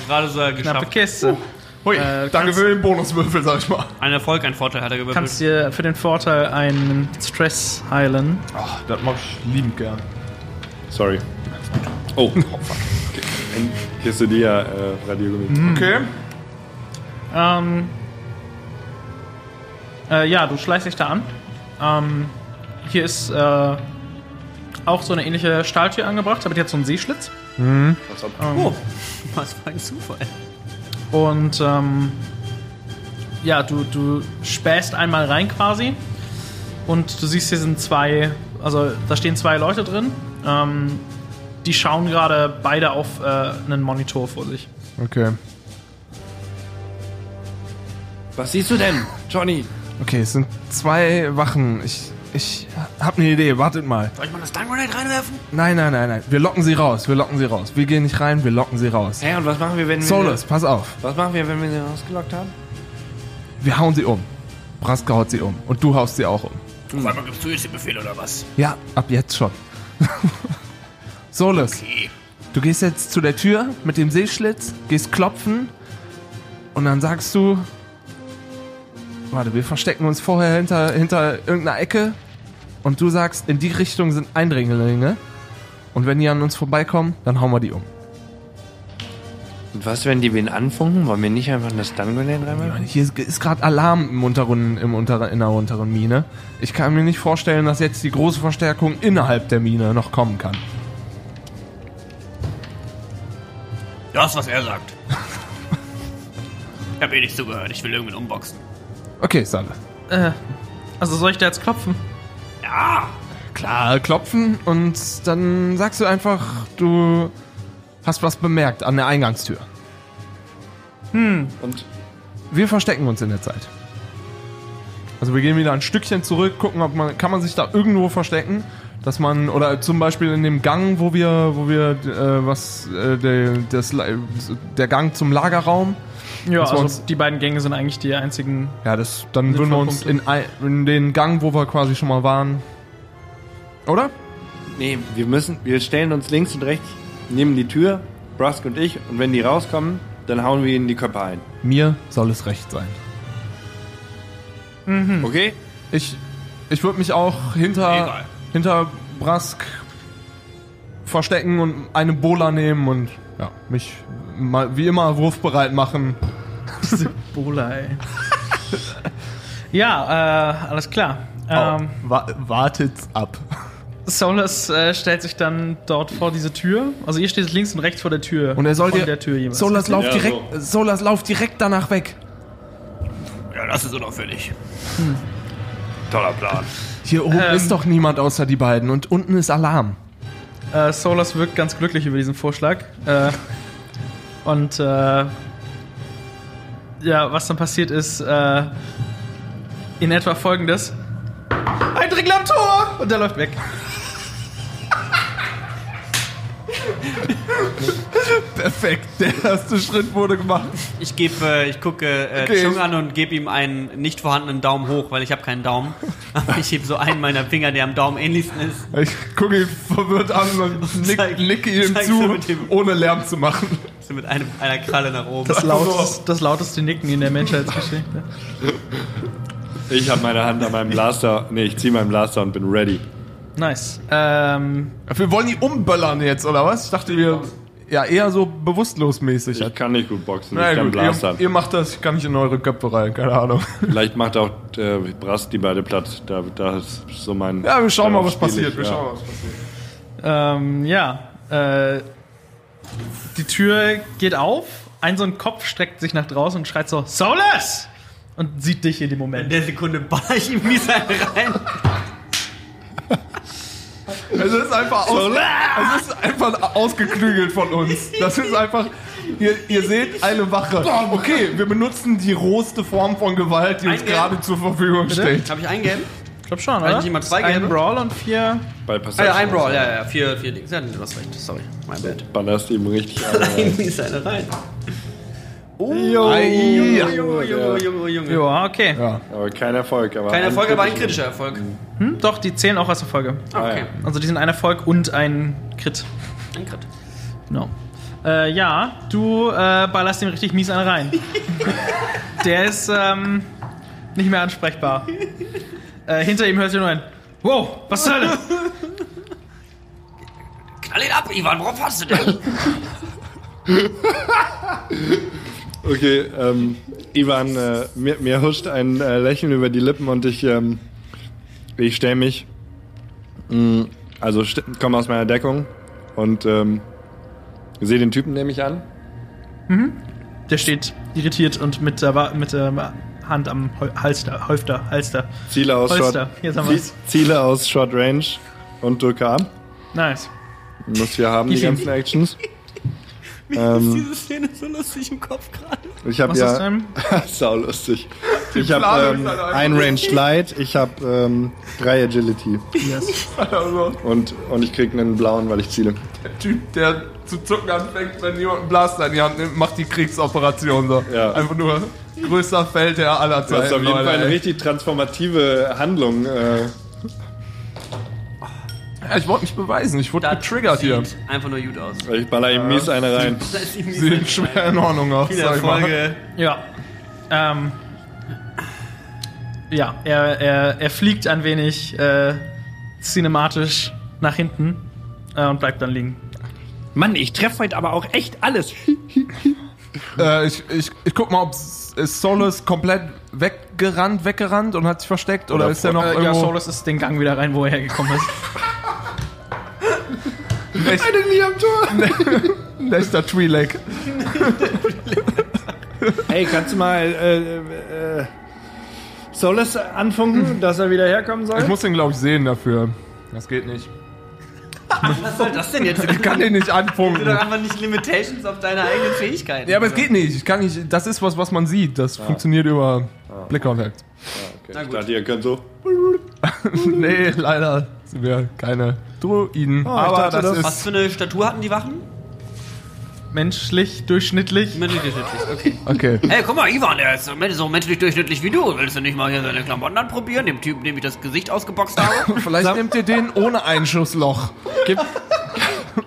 Gerade so Knappe geschafft. Kiste. Hui, Äh, danke für den Bonuswürfel, sag ich mal. Ein Erfolg, ein Vorteil hat er gewürfelt. kannst dir für den Vorteil einen Stress heilen. Ach, das mach ich liebend gern. Sorry. Oh, fuck. Okay. Ein Quesadilla, äh, Radiogummi. Okay. Ähm, äh, ja, du schleichst dich da an. Ähm, hier ist äh, auch so eine ähnliche Stahltür angebracht, aber die hat so einen Seeschlitz. Was hat- Oh, was für ein Zufall. Und ähm, ja, du, du spähst einmal rein quasi. Und du siehst, hier sind zwei, also da stehen zwei Leute drin. Ähm, die schauen gerade beide auf äh, einen Monitor vor sich. Okay. Was siehst du denn, Johnny? Okay, es sind zwei Wachen. Ich, ich hab eine Idee, wartet mal. Soll ich mal eine Stun Grenade reinwerfen? Nein, nein, nein, nein. Wir locken sie raus, wir locken sie raus. Wir gehen nicht rein, wir locken sie raus. Hä, und was machen wir, wenn wir... Solus, pass auf. Was machen wir, wenn wir sie rausgelockt haben? Wir hauen sie um. Braska haut sie um. Und du haust sie auch um. Auf einmal gibst du jetzt den Befehl oder was? Ja, ab jetzt schon. Solus, Okay. du gehst jetzt zu der Tür mit dem Seeschlitz, gehst klopfen und dann sagst du, warte, wir verstecken uns vorher hinter, hinter irgendeiner Ecke und du sagst, in die Richtung sind Eindringlinge und wenn die an uns vorbeikommen, dann hauen wir die um. Und was, wenn die wen anfunken? Wollen wir nicht einfach eine Stun Grenade reinmachen? hier ist- ist gerade Alarm im unteren, im unteren, in der unteren Mine. Ich kann mir nicht vorstellen, dass jetzt die große Verstärkung innerhalb der Mine noch kommen kann. Das, was er sagt. ich hab eh nicht zugehört. Ich will irgendwen unboxen. Okay, Salle. Äh, also soll ich da jetzt klopfen? Ja! Klar, klopfen und dann sagst du einfach, du hast was bemerkt an der Eingangstür. Und Wir verstecken uns in der Zeit. Also wir gehen wieder ein Stückchen zurück, gucken, ob man kann man sich da irgendwo verstecken, dass man oder zum Beispiel in dem Gang, wo wir, wo wir äh, was äh, der, das, der Gang zum Lagerraum. Ja, also uns- die beiden Gänge sind eigentlich die einzigen. Ja, das dann würden wir uns in, ein, in den Gang, wo wir quasi schon mal waren, oder? Nee, wir müssen, wir stellen uns links und rechts neben die Tür, Brusk und ich, und wenn die rauskommen, dann hauen wir ihnen die Köpfe ein. Mir soll es recht sein. Okay? Ich, ich würde mich auch hinter, Egal. Hinter Brask verstecken und eine Bola nehmen und ja, mich mal wie immer wurfbereit machen. Diese Bola, ey. ja, äh, alles klar. Ähm, Wa wartet's ab. Solus äh, stellt sich dann dort vor diese Tür. Also ihr steht links und rechts vor der Tür. Und er soll dir. der Tür jeweils. Solas, lauf Ja, direkt, Solas, lauf direkt danach weg. Ja, das ist unauffällig. Toller Plan. Hier oben Ähm. ist doch niemand außer die beiden und unten ist Alarm. Äh, Solus wirkt ganz glücklich über diesen Vorschlag. Äh, und äh, ja, was dann passiert ist, äh, in etwa folgendes. Ein Dringel am Tor! Und der läuft weg. Perfekt, der erste Schritt wurde gemacht. Ich gebe, äh, ich gucke äh, Okay. Chung an und gebe ihm einen nicht vorhandenen Daumen hoch, weil ich habe keinen Daumen. Aber ich hebe so einen meiner Finger, der am Daumen ähnlichsten ist. Ich gucke ihn verwirrt an und nick, Zeig- nicke ihm zu, ohne Lärm zu machen. So mit einem, einer Kralle nach oben. Das, lauteste, das lauteste Nicken in der Menschheitsgeschichte. Ich habe meine Hand an meinem Blaster. Nee, ich ziehe meinen Blaster und bin ready. Nice. Ähm, Wir wollen die umböllern jetzt, oder was? Ich dachte, wir. Ja, eher so bewusstlos mäßig. Ich kann nicht gut boxen. Na ich kann gut, Blaster. ihr, ihr macht das, ich kann nicht in eure Köpfe rein, keine Ahnung. Vielleicht macht auch äh, Brass die beide platt. Da, da ist so mein. Ja, wir schauen mal, was passiert. ich, Wir ja. schauen mal, was passiert. ähm, ja. Äh, die Tür geht auf. Ein so ein Kopf streckt sich nach draußen und schreit so: Solus! Und sieht dich in dem In Moment. der Sekunde baller ich ihm einen rein. Es ist einfach, aus, es ist einfach ausgeklügelt von uns. Das ist einfach. Ihr, ihr seht eine Wache. Okay, wir benutzen die rohste Form von Gewalt, die uns Eingeben. gerade zur Verfügung steht. Habe ich eingeben? Ich glaube schon, oder? ich jemand zwei ein? Brawl und vier. Bei Ah, ja, ein Brawl, ja, ja, vier, vier Dings. Ja, du hast recht, sorry, mein Bad. Ballerst ihm richtig an. Ein mies eine rein. Oh. Junge, Junge, Junge, Junge. Ja, okay. Ja. Aber kein Erfolg. Aber Kein Erfolg, aber ein kritischer. Erfolg. Hm? Doch, die zählen auch als Erfolge. Ah, okay. Also die sind ein Erfolg und ein Crit. Ein Crit. Genau. Äh, ja, du äh, ballerst ihm richtig mies einen rein. Der ist ähm, nicht mehr ansprechbar. Äh, hinter ihm hört ihr nur ein Wow, was zur Hölle? Knall ihn ab, Ivan, worauf hast du denn? Okay, ähm, Ivan, äh, mir, mir huscht ein äh, Lächeln über die Lippen und ich, ähm, ich stelle mich, mh, also komme aus meiner Deckung und ähm, sehe den Typen, nehme ich an. Der steht irritiert und mit der, mit der Hand am Halster, Holster, Halster. Ziele aus, Holster, Short. Ziele aus Short Range und ab. Nice. Muss wir haben, die viel? ganzen Actions. Mir Ähm. ist diese Szene so lustig im Kopf gerade. Ich habe ja sau lustig. Ich habe ähm, halt ein Range Light, ich habe ähm, drei Agility Yes. Also, und und ich krieg einen blauen, weil ich ziele. der Typ, der zu zucken anfängt, wenn jemand einen Blaster in die Hand nimmt, macht die Kriegsoperation so. Ja. Einfach nur größter Feldherr aller Zeiten. Das ist auf jeden Leute, Fall eine ey. richtig transformative Handlung. Äh, ich wollte mich beweisen. Ich wurde getriggert hier. Sieht einfach nur gut aus. ich baller ihm mies eine rein. Das Sieht schwer in Ordnung aus. Viele sag ich mal. Ja. Ähm, ja, er, er, er fliegt ein wenig äh, cinematisch nach hinten äh, und bleibt dann liegen. Mann, ich treffe heute aber auch echt alles. Äh, ich, ich, ich guck mal, ob Solus komplett weggerannt, weggerannt und hat sich versteckt oder, Oder ist er noch Äh, ja, irgendwo? Solus ist den Gang wieder rein, wo er hergekommen ist. Echt, Nie am Tor. Leicester Twi'lek. Hey, kannst du mal äh, äh, Solus anfunken, dass er wieder herkommen soll? Ich muss den, glaube ich, sehen dafür. Das geht nicht. Was soll das denn jetzt? Ich kann den nicht Du anfunken. doch einfach nicht Limitations auf deine eigenen Fähigkeiten. Ja, aber es geht nicht. Ich kann nicht. Das ist was, was man sieht. Das funktioniert über Blickkontakt. Okay, Na ich dachte, ihr könnt so. nee, leider sind wir keine Druiden. ich aber dachte, das, das- ist. Was für eine Statur hatten die Wachen? Menschlich, durchschnittlich. Menschlich durchschnittlich, okay. Okay. Hey, guck mal, Ivan, der ist so men- so menschlich durchschnittlich wie du. Willst du nicht mal hier seine Klamotten anprobieren? Dem Typen, dem ich das Gesicht ausgeboxt habe? Vielleicht nehmt ihr den ohne Einschussloch. Gibt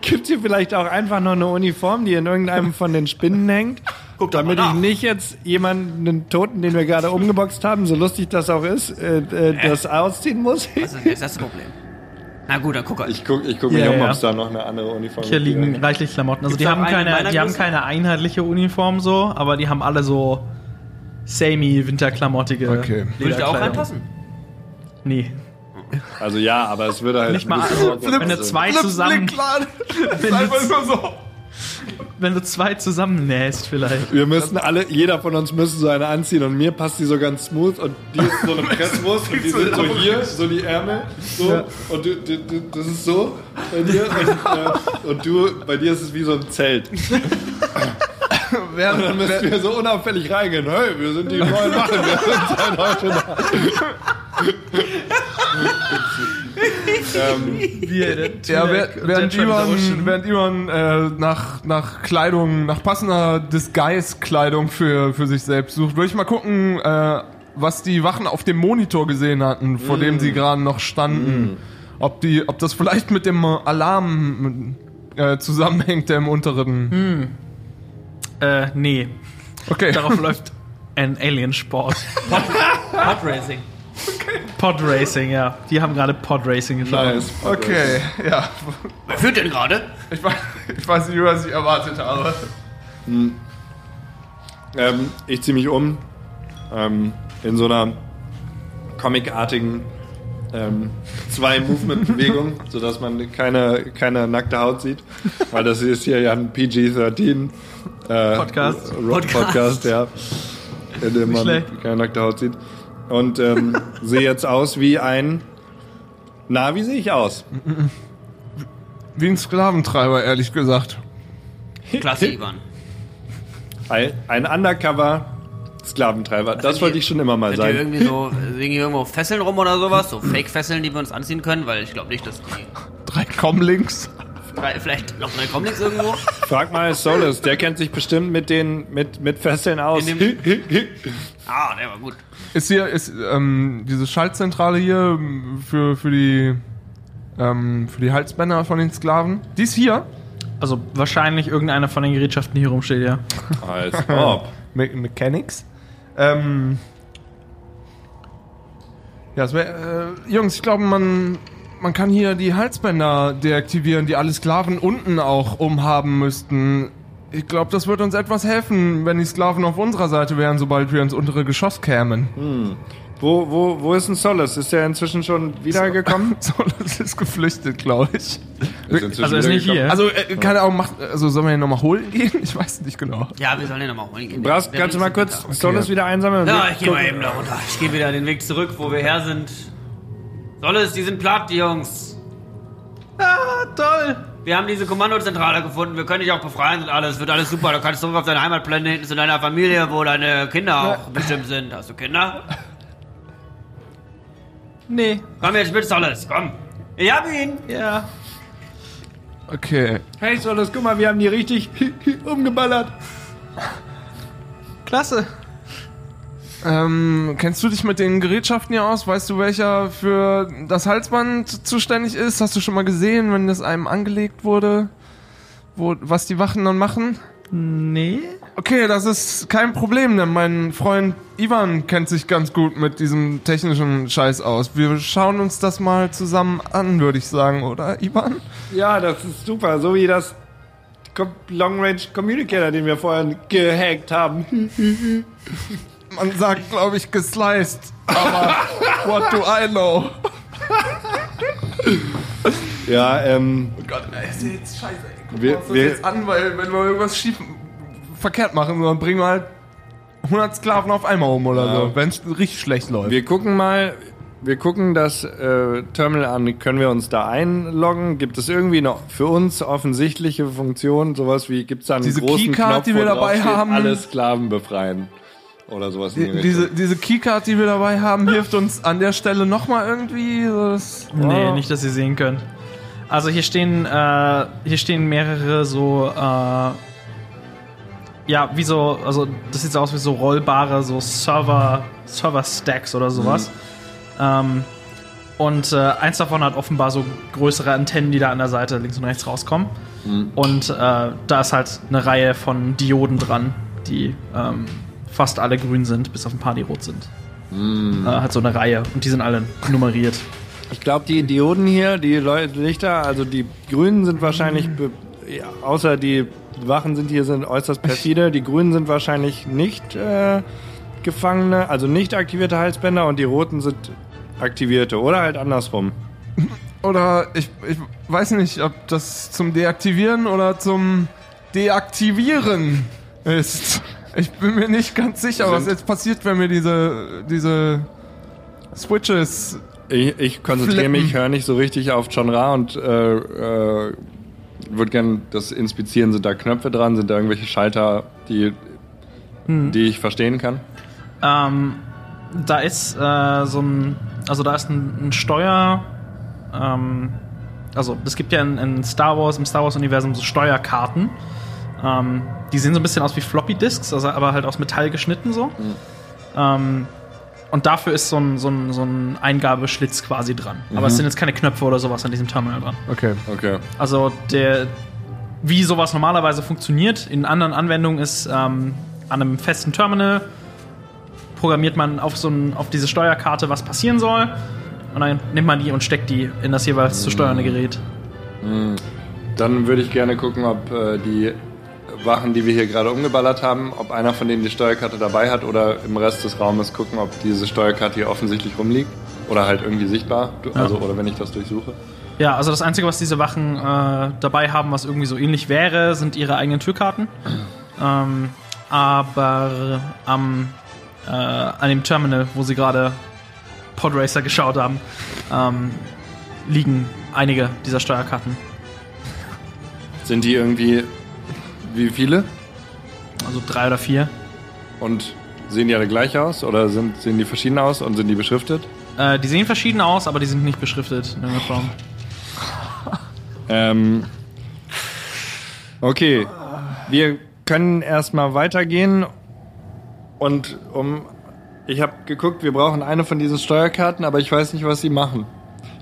Gibt's hier vielleicht auch einfach noch eine Uniform, die in irgendeinem von den Spinnen hängt? damit mal ich nicht jetzt jemanden, einen Toten, den wir gerade umgeboxt haben, so lustig das auch ist, äh, äh, das ausziehen muss. Was ist das Problem? Na gut, dann guck halt. Ich guck, ich guck mich Ja, um, ja. ob es da noch eine andere Uniform Hier liegen gibt. reichlich Klamotten. Also Gibt's die haben, eine in keine, die haben keine einheitliche Uniform so, aber die haben alle so semi-winterklamottige Okay. Würde ich da auch reinpassen? Nee. Also ja, aber es würde halt Nicht mal, also, wenn du zwei zusammen, wenn ist einfach du, nur so. Wenn du zwei zusammen nähst vielleicht. Wir müssen alle, jeder von uns müsste so eine anziehen und mir passt die so ganz smooth und die ist so eine Presswurst und die sind so hier, so die Ärmel, so und du, du, du, das ist so bei dir und, äh, und du, bei dir ist es wie so ein Zelt. Und dann müssen wir so unauffällig reingehen. Hey, wir sind die neuen Wachen, wir sind seit heute da. ähm, ja, während, Ivan, während Ivan äh, nach, nach Kleidung, nach passender Disguise-Kleidung für, für sich selbst sucht, würde ich mal gucken, äh, was die Wachen auf dem Monitor gesehen hatten, vor dem sie gerade noch standen. Ob, die, ob das vielleicht mit dem Alarm äh, zusammenhängt, der im unteren. Äh, nee. Okay. Darauf läuft ein Alien-Sport. Podracing. Podracing, ja. Die haben gerade Podracing geschaut. nice. Okay, ja. Wer führt denn gerade? Ich weiß, ich weiß nicht, was ich erwartet habe. Ähm, ich ziehe mich um ähm, in so einer comicartigen ähm, zwei-Movement-Bewegung, sodass man keine, keine nackte Haut sieht. Weil das ist hier ja ein PG-13 äh, Podcast. Rock Podcast, ja. In dem man keine nackte Haut sieht. Und ähm, sehe jetzt aus wie ein. Na, wie sehe ich aus? Wie ein Sklaventreiber, ehrlich gesagt. Klasse, Ivan. Ein, ein Undercover Sklaventreiber. Das wollte ich schon immer mal sein. irgendwie so, liegen hier irgendwo Fesseln rum oder sowas? So Fake-Fesseln, die wir uns anziehen können? Weil ich glaube nicht, dass die. Drei Comlinks. Vielleicht noch drei Comlinks irgendwo? Frag mal Solus, der kennt sich bestimmt mit den mit, mit Fesseln aus. Ah, der war gut. Ist hier, ist ähm, diese Schaltzentrale hier ähm, für, für die ähm, für die Halsbänder von den Sklaven? Die ist hier. Also wahrscheinlich irgendeiner von den Gerätschaften, die hier rumsteht, ja. Als ob. Me Mechanics. Ähm, ja, es wär, äh, Jungs, ich glaube, man, man kann hier die Halsbänder deaktivieren, die alle Sklaven unten auch umhaben müssten. Ich glaube, das wird uns etwas helfen, wenn die Sklaven auf unserer Seite wären, sobald wir ins untere Geschoss kämen. Wo, wo, wo ist denn Solus? Ist der inzwischen schon wiedergekommen? So, das ist geflüchtet, glaube ich. Also er ist nicht hier. Also, äh, keine Ahnung, macht, also sollen wir ihn nochmal holen gehen? Ich weiß nicht genau. Ja, wir sollen den nochmal holen gehen. Der kannst du mal kurz uns Solus wieder einsammeln? Ja, ich gehe mal eben da runter. Ich gehe wieder den Weg zurück, wo wir her sind. Soll es, die sind platt, die Jungs. Ah, toll! Wir haben diese Kommandozentrale gefunden. Wir können dich auch befreien und alles. Wird alles super. Du kannst zurück auf deine Heimatplaneten zu deiner Familie, wo deine Kinder auch bestimmt sind. Hast du Kinder? Nee, Komm jetzt mit, Solles. Komm. Ich hab ihn. ja. Okay. Hey Solus, guck mal, wir haben die richtig umgeballert. Klasse. Ähm, kennst du dich mit den Gerätschaften hier aus? Weißt du, welcher für das Halsband zuständig ist? Hast du schon mal gesehen, wenn das einem angelegt wurde? Wo, was die Wachen dann machen? Nee. Okay, das ist kein Problem, denn mein Freund Ivan kennt sich ganz gut mit diesem technischen Scheiß aus. Wir schauen uns das mal zusammen an, würde ich sagen, oder Ivan? Ja, das ist super. So wie das Long Range Communicator, den wir vorhin gehackt haben. Man sagt, glaube ich, gesliced, aber what do I know? Ja, ähm, Oh Gott, ey, ist jetzt scheiße. Ey. Gucken Wir- wir uns das wir- jetzt an, weil wenn wir irgendwas schief verkehrt machen, dann bringen wir halt 100 Sklaven auf einmal um oder Ja. so, wenn es richtig schlecht läuft. wir gucken mal, wir gucken das äh, Terminal an. Können wir uns da einloggen? Gibt es irgendwie noch für uns offensichtliche Funktionen? Sowas wie, gibt es da einen Diese großen Keycard, Knopf, die wir dabei haben? Alle Sklaven befreien. Oder sowas die diese, diese Keycard, die wir dabei haben, hilft uns an der Stelle nochmal irgendwie. Das, Nee, Wow. nicht, dass ihr sehen könnt. Also hier stehen, äh, hier stehen mehrere so, äh, ja, wie so, also das sieht so aus wie so rollbare, so Server, Server-Stacks oder sowas. Ähm, und äh, eins davon hat offenbar so größere Antennen, die da an der Seite links und rechts rauskommen. Und äh, da ist halt eine Reihe von Dioden dran. die ähm, fast alle grün sind, bis auf ein paar, die rot sind. Äh, hat so eine Reihe und die sind alle nummeriert. Ich glaube, die Dioden hier, die Lichter, also die Grünen sind wahrscheinlich, be ja, außer die Wachen sind hier sind äußerst perfide, die Grünen sind wahrscheinlich nicht äh, Gefangene, also nicht aktivierte Halsbänder und die Roten sind aktivierte oder halt andersrum. Oder ich, ich weiß nicht, ob das zum Deaktivieren oder zum Deaktivieren ist. Ich bin mir nicht ganz sicher, was jetzt passiert, wenn wir diese, diese Switches. Ich, ich konzentriere Flippen. mich, höre nicht so richtig auf John Ra und äh, äh, würde gern das inspizieren. Sind da Knöpfe dran? Sind da irgendwelche Schalter, die, die ich verstehen kann? Ähm, da ist äh, so ein, also da ist ein, ein Steuer, ähm, also es gibt ja in, in Star Wars, im Star Wars Universum so Steuerkarten. Ähm, die sehen so ein bisschen aus wie Floppy Disks, also aber halt aus Metall geschnitten so. Ähm, und dafür ist so ein, so ein, so ein Eingabeschlitz quasi dran. Aber es sind jetzt keine Knöpfe oder sowas an diesem Terminal dran. Okay. Okay. Also der, wie sowas normalerweise funktioniert in anderen Anwendungen ist ähm, an einem festen Terminal programmiert man auf so ein, auf diese Steuerkarte, was passieren soll. Und dann nimmt man die und steckt die in das jeweils zu steuernde Gerät. Dann würde ich gerne gucken, ob äh, die Wachen, die wir hier gerade umgeballert haben, ob einer von denen die Steuerkarte dabei hat oder im Rest des Raumes gucken, ob diese Steuerkarte hier offensichtlich rumliegt oder halt irgendwie sichtbar, also oder wenn ich das durchsuche. Ja, also das Einzige, was diese Wachen äh, dabei haben, was irgendwie so ähnlich wäre, sind ihre eigenen Türkarten. ähm, aber am, äh, an dem Terminal, wo sie gerade Podracer geschaut haben, ähm, liegen einige dieser Steuerkarten. Sind die irgendwie wie viele Also drei oder vier. und sehen die alle gleich aus oder sind, sehen die verschieden aus und sind die beschriftet? Äh, die sehen verschieden aus, aber die sind nicht beschriftet in irgendeiner Form. Ähm, okay, wir können erstmal weitergehen und um ich habe geguckt, wir brauchen eine von diesen Steuerkarten, aber ich weiß nicht, was sie machen.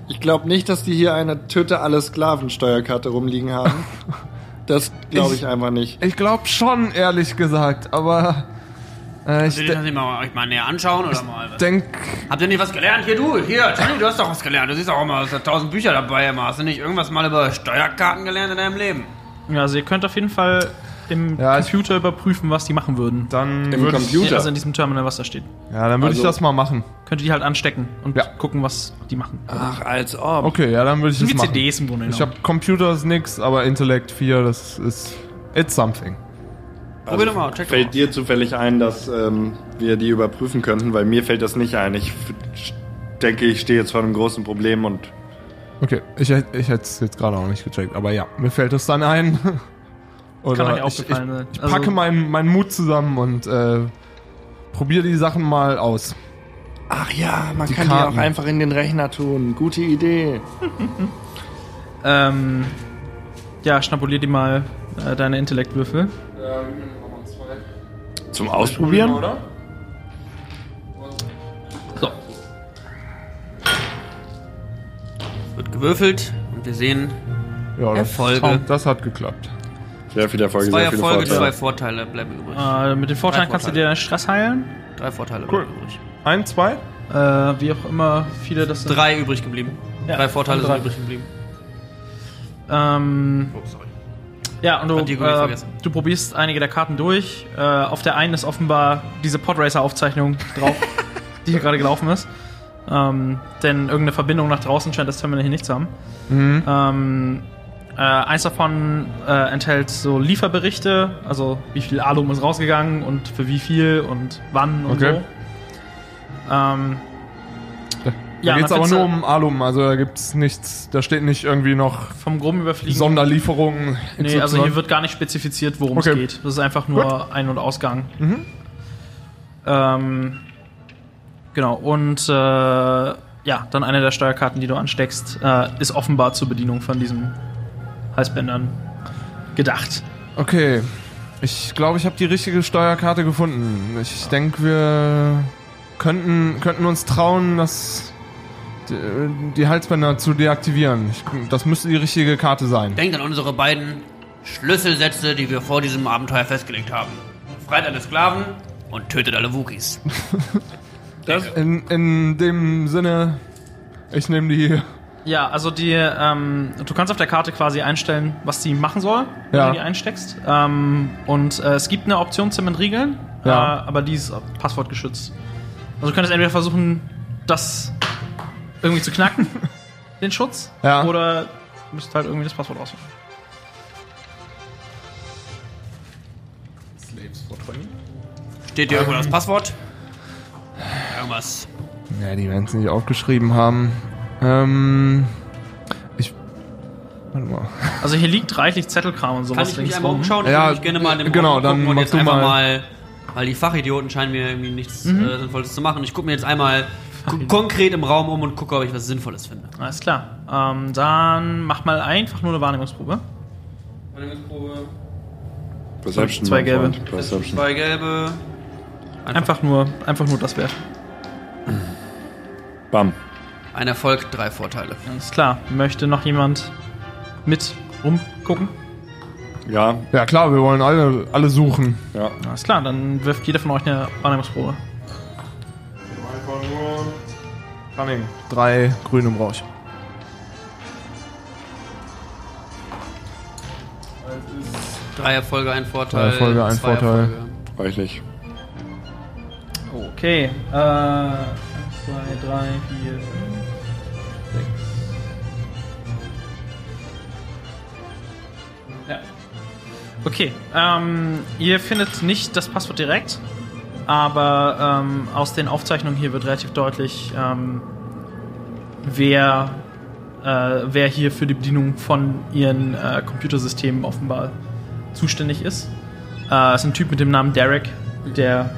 Ich glaube nicht, dass die hier eine Töte alle Sklaven Steuerkarte rumliegen haben. Das glaube ich Ich- einfach nicht. Ich glaube schon, ehrlich gesagt, aber äh, ich das nicht mal, euch mal näher anschauen oder mal? Was? denk, Habt ihr nicht was gelernt? Hier, du, hier, Johnny, du hast doch was gelernt. Du siehst auch immer, du hast da tausend Bücher dabei immer. Hast du nicht irgendwas mal über Steuerkarten gelernt in deinem Leben? Ja, also ihr könnt auf jeden Fall im Ja, ich- Computer überprüfen, was die machen würden. dann Im würde ich, Computer. Also in diesem Terminal, was da steht. ja, dann würde ich Also- das mal machen. Könnt ihr die halt anstecken und Ja. gucken, was die machen. Ach, als ob. Okay, ja, dann würde ich das machen. CDs im Grunde Ich habe Computers nix, aber Intellect 4, das ist it's something. Probier doch mal, check Fällt mal. dir zufällig ein, dass ähm, wir die überprüfen könnten? Weil mir fällt das nicht ein. Ich denke, ich stehe jetzt vor einem großen Problem und Okay, ich, ich hätte es jetzt gerade auch nicht gecheckt, aber ja, mir fällt es dann ein. Oder euch ich, ich, aufgefallen sein. ich Also- packe meinen meinen Mut zusammen und äh, probiere die Sachen mal aus. Ach ja, man Die kann Karten. die auch einfach in den Rechner tun. Gute Idee. Ähm, ja, schnabulier dir mal äh, deine Intellektwürfel. Zum Ausprobieren? Oder? So. Wird gewürfelt und wir sehen Ja, das, Erfolge. das hat geklappt. Sehr viel Erfolg, zwei sehr viele Erfolge, Vorteile. zwei Vorteile bleiben übrig. Äh, mit den Vorteilen Drei kannst du dir deinen Stress heilen. Drei Vorteile Cool. bleiben übrig. Ein, zwei? Äh, wie auch immer viele das sind. Drei übrig geblieben. Ja, Drei Vorteile drei. sind übrig geblieben. Ähm, Oh, sorry. ja, und du, äh, du probierst einige der Karten durch. Äh, auf der einen ist offenbar diese Podracer-Aufzeichnung drauf, die hier gerade gelaufen ist. Ähm, denn irgendeine Verbindung nach draußen scheint das Terminal hier nicht zu haben. Ähm, äh, eins davon äh, enthält so Lieferberichte, also wie viel Alum ist rausgegangen und für wie viel und wann und Okay. so. Ähm, Da geht es aber nur um Alum, also da gibt's nichts, da steht nicht irgendwie noch vom groben Überfliegen. Sonderlieferungen. Nee, also hier wird gar nicht spezifiziert, worum Okay. es geht. Das ist einfach nur Ein- und Ausgang. Ähm, genau, und äh, ja, dann eine der Steuerkarten, die du ansteckst, äh, ist offenbar zur Bedienung von diesen Halsbändern gedacht. Okay, ich glaube, ich habe die richtige Steuerkarte gefunden. Ich denke, wir könnten, könnten uns trauen, das, die, die Halsbänder zu deaktivieren. Ich, das müsste die richtige Karte sein. Denkt an unsere beiden Schlüsselsätze, die wir vor diesem Abenteuer festgelegt haben. befreit alle Sklaven und tötet alle Wookies. In, in dem Sinne, ich nehme die. Ja, also die, ähm, du kannst auf der Karte quasi einstellen, was die machen soll, wenn Ja. du die einsteckst. Ähm, und äh, es gibt eine Option zum Entriegeln, Ja. äh, aber die ist passwortgeschützt. Also du könntest entweder versuchen, das irgendwie zu knacken, den Schutz, Ja. oder du müsst halt irgendwie das Passwort aussuchen. Steht hier irgendwo das Passwort? Irgendwas. Ja, die werden es nicht aufgeschrieben haben. Ähm. Ich. Warte mal. Also hier liegt reichlich Zettelkram und Kann sowas ich mich einmal umschauen? Ich Ja, würde mich gerne mal in dem genau, dann gucken und mach jetzt du einfach mal. mal, weil die Fachidioten scheinen mir irgendwie nichts Mhm. äh, Sinnvolles zu machen. Ich gucke mir jetzt einmal ko- konkret im Raum um und gucke, ob ich was Sinnvolles finde. Alles klar. Ähm, dann mach mal einfach nur eine Wahrnehmungsprobe. Perception. Zwei gelbe. Perception. Zwei gelbe. Einfach nur, einfach nur das Wert. Bam. Ein Erfolg, drei Vorteile. Alles klar. Möchte noch jemand mit rumgucken? Ja, Ja, klar, wir wollen alle, alle suchen. ja. Alles klar, dann wirft jeder von euch eine Wahrnehmungsprobe. Cunning. Drei grüne brauche ich. Drei Erfolge, ein Vorteil. Drei Erfolge, ein zwei Vorteil. Erfolge. Reichlich. Okay. Äh, 1, 2, 3, 4, 5, Okay. Ähm, ihr findet nicht das Passwort direkt, aber ähm, aus den Aufzeichnungen hier wird relativ deutlich, ähm, wer, äh, wer hier für die Bedienung von ihren äh, Computersystemen offenbar zuständig ist. Äh, es ist ein Typ mit dem Namen Derek, der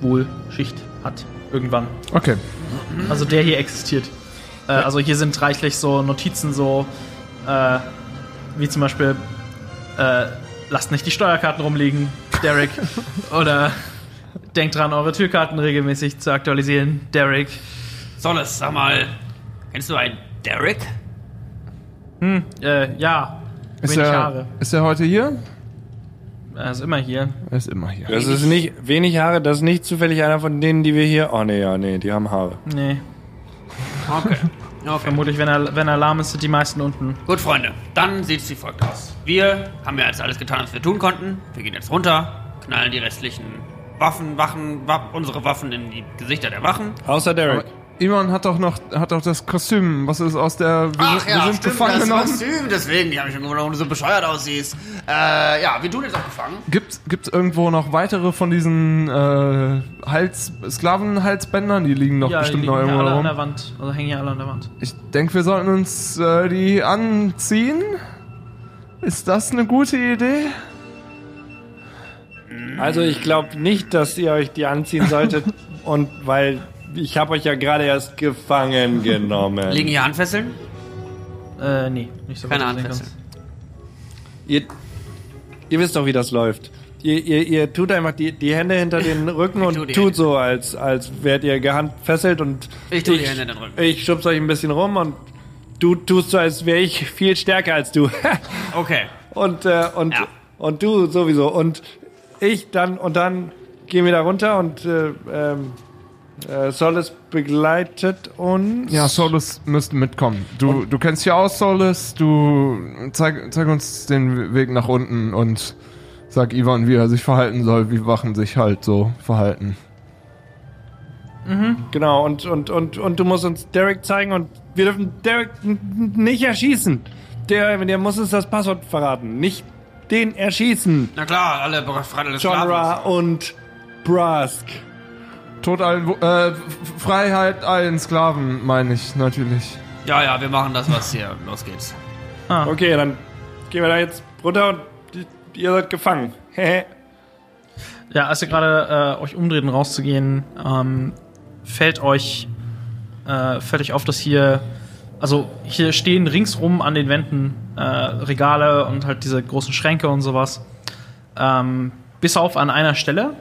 wohl Schicht hat. Irgendwann. Okay. Also der hier existiert. Äh, also hier sind reichlich so Notizen, so äh, wie zum Beispiel äh, lasst nicht die Steuerkarten rumliegen, Derek. Oder denkt dran, eure Türkarten regelmäßig zu aktualisieren, Derek. Solles, sag mal, kennst du einen Derek? Äh, ja, Ist wenig er, Haare. ist er heute hier? Er ist immer hier. Er ist immer hier. Das ist nicht wenig Haare, das ist nicht zufällig einer von denen, die wir hier. Oh nee, ja, nee, die haben Haare. Nee, Okay. Okay. vermutlich, wenn er, wenn er lahm ist, sind die meisten unten. Gut, Freunde, dann sieht es wie folgt aus. Wir haben ja jetzt alles getan, was wir tun konnten. Wir gehen jetzt runter, knallen die restlichen Waffen, Wachen, wa unsere Waffen in die Gesichter der Wachen. Außer Derek. Ivan hat doch noch hat doch das Kostüm. Was ist aus der. Wir, sind- wir sind gefangen genommen. Kostüm, deswegen, die habe ich schon gewundert, warum du so bescheuert aussiehst. Äh, ja, wir tun jetzt auch gefangen. Gibt es irgendwo noch weitere von diesen äh, Hals, Sklavenhalsbändern? Die liegen doch ja, die bestimmt liegen noch irgendwo alle an rum. der Wand. Also hängen hier alle an der Wand. Ich denke, wir sollten uns äh, die anziehen. Ist das eine gute Idee? Also ich glaube nicht, dass ihr euch die anziehen solltet. und weil ich habe euch ja gerade erst gefangen genommen. Liegen hier Handfesseln? Äh, nee, nicht so Keine Handfesseln. Ihr, ihr wisst doch, wie das läuft. Ihr, ihr, ihr tut einfach die, die Hände hinter den Rücken und tut Hände. so, als, als wärt ihr gehandfesselt und Ich tu die Hände in den Rücken. Ich schubs euch ein bisschen rum und du tust so, als wäre ich viel stärker als du. Okay. und, äh, und, Ja. und du sowieso. Und ich dann, und dann gehen wir da runter und äh, ähm, äh, Solis begleitet uns. Ja, Solus müsste mitkommen. Du, du kennst hier aus, Solus. Du zeig, zeig uns den Weg nach unten und sag Ivan, wie er sich verhalten soll, wie Wachen sich halt so verhalten. Genau, und, und, und, und du musst uns Derek zeigen und wir dürfen Derek nicht erschießen. Der, der muss uns das Passwort verraten. Nicht den erschießen. Na klar, alle befreit alle Genre Sklaven. und Brask. Tod allen, äh, Freiheit allen Sklaven, meine ich natürlich. Ja, ja, wir machen das, was hier. Los geht's. Okay, dann gehen wir da jetzt runter und ihr seid gefangen. Ja, als ihr gerade äh, euch umdreht, um rauszugehen, ähm, fällt euch äh, fällt euch auf, dass hier also hier stehen ringsrum an den Wänden äh, Regale und halt diese großen Schränke und sowas. Ähm, bis auf an einer Stelle,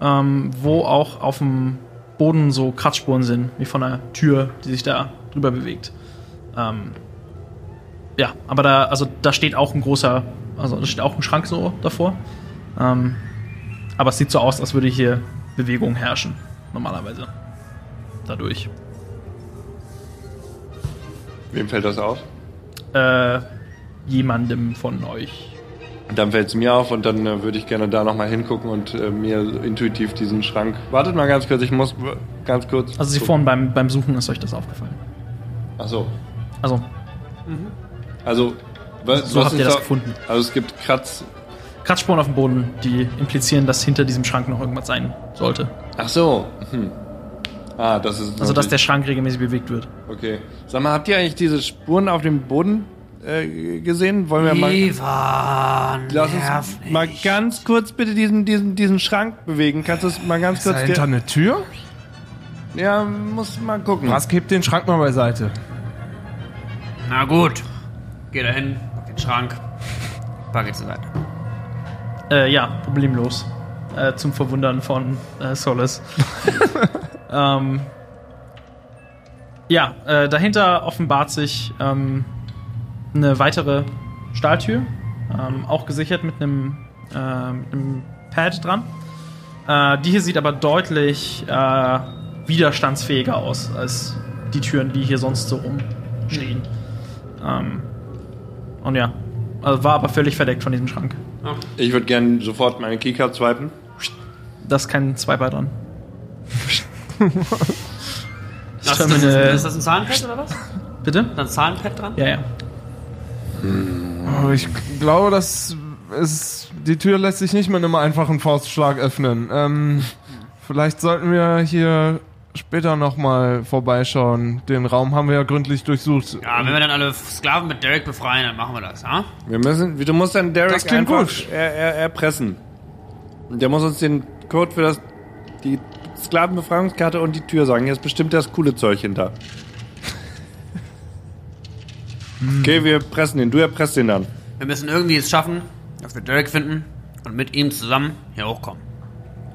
ähm, wo auch auf dem Boden so Kratzspuren sind, wie von einer Tür, die sich da drüber bewegt. Ähm, ja, aber da, also da steht auch ein großer, also da steht auch ein Schrank so davor. Ähm, aber es sieht so aus, als würde hier Bewegung herrschen. Normalerweise. Dadurch. Wem fällt das auf? Äh, jemandem von euch. Dann fällt es mir auf und dann äh, würde ich gerne da nochmal hingucken und äh, mir intuitiv diesen Schrank. Wartet mal ganz kurz, ich muss ganz kurz. Also sie vorhin beim, beim Suchen ist euch das aufgefallen. Ach so. Also, Also, was, So was habt ihr das da- gefunden. Also es gibt Kratz. Kratzspuren auf dem Boden, die implizieren, dass hinter diesem Schrank noch irgendwas sein sollte. Ach so. Hm. Ah, das ist. Also, dass der Schrank regelmäßig bewegt wird. Okay. Sag mal, habt ihr eigentlich diese Spuren auf dem Boden äh, gesehen? Wollen wir mal. Ivan, Lass nerv uns mal nicht. ganz kurz bitte diesen, diesen, diesen Schrank bewegen. Kannst du es mal ganz kurz. Dahinter eine Tür? ja, muss mal gucken. Was hebt den Schrank mal beiseite? Na gut. Geh da hin, pack den Schrank. Pack jetzt zur Seite. Äh, ja, problemlos. Äh, zum Verwundern von äh, Solis. ähm, ja, äh, dahinter offenbart sich ähm, eine weitere Stahltür, ähm, auch gesichert mit einem, äh, mit einem Pad dran. Äh, die hier sieht aber deutlich äh, widerstandsfähiger aus als die Türen, die hier sonst so rumstehen. Ähm, und ja, also war aber völlig verdeckt von diesem Schrank. Ich würde gerne sofort meine Keycard swipen. Da ist kein Swiper dran. Das, Das das, Terminal- ist das ein Zahlenpad oder was? Bitte? Da ein Zahlenpad dran? Ja, ja. Oh, ich glaube, dass es, die Tür lässt sich nicht mit einem einfachen Faustschlag öffnen. Ähm, vielleicht sollten wir hier später nochmal vorbeischauen. Den Raum haben wir ja gründlich durchsucht. Ja, wenn wir dann alle Sklaven mit Derek befreien, dann machen wir das, ha? Wir müssen, du musst dann Derek Das klingt einfach gut. Er, er, erpressen. Und Der muss uns den Code für das, die Sklavenbefreiungskarte und die Tür sagen. Hier ist bestimmt das coole Zeug hinter. Okay, wir pressen den. Du erpresst den dann. Wir müssen irgendwie es schaffen, dass wir Derek finden und mit ihm zusammen hier hochkommen.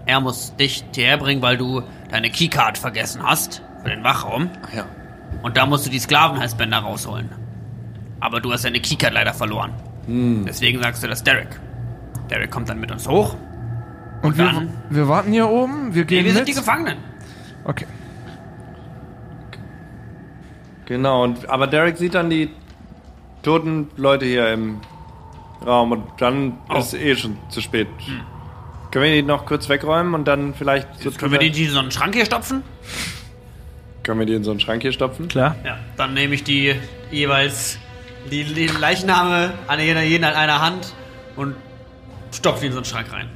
Er muss dich hierher bringen, weil du deine Keycard vergessen hast für den Wachraum. Ja. Und da musst du die Sklavenhalsbänder rausholen. Aber du hast deine Keycard leider verloren. Deswegen sagst du das Derek. Derek kommt dann mit uns hoch. Und wir, dann? wir warten hier oben. Wir Nee, gehen wir sind mit. die Gefangenen. okay. Genau, und, aber Derek sieht dann die toten Leute hier im Raum und dann Oh. ist eh schon zu spät. Können wir die noch kurz wegräumen und dann vielleicht so Können wir die in so einen Schrank hier stopfen? können wir die in so einen Schrank hier stopfen? Klar. Ja. Dann nehme ich die jeweils die, die Leichname an jeder, jeden an einer Hand und stopfe die in so einen Schrank rein.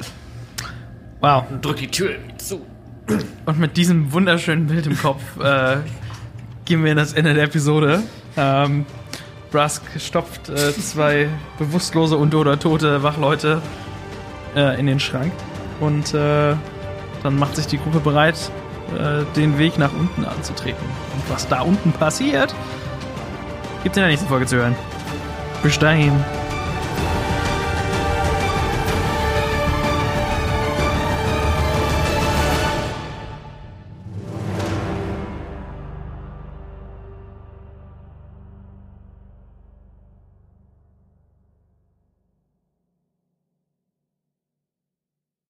Wow. Und drück die Tür zu. Und mit diesem wunderschönen Bild im Kopf äh, gehen wir in das Ende der Episode. Ähm, Brusk stopft äh, zwei bewusstlose und oder tote Wachleute äh, in den Schrank. Und äh, dann macht sich die Gruppe bereit, äh, den Weg nach unten anzutreten. Und was da unten passiert, gibt in der nächsten Folge zu hören. Bis dahin.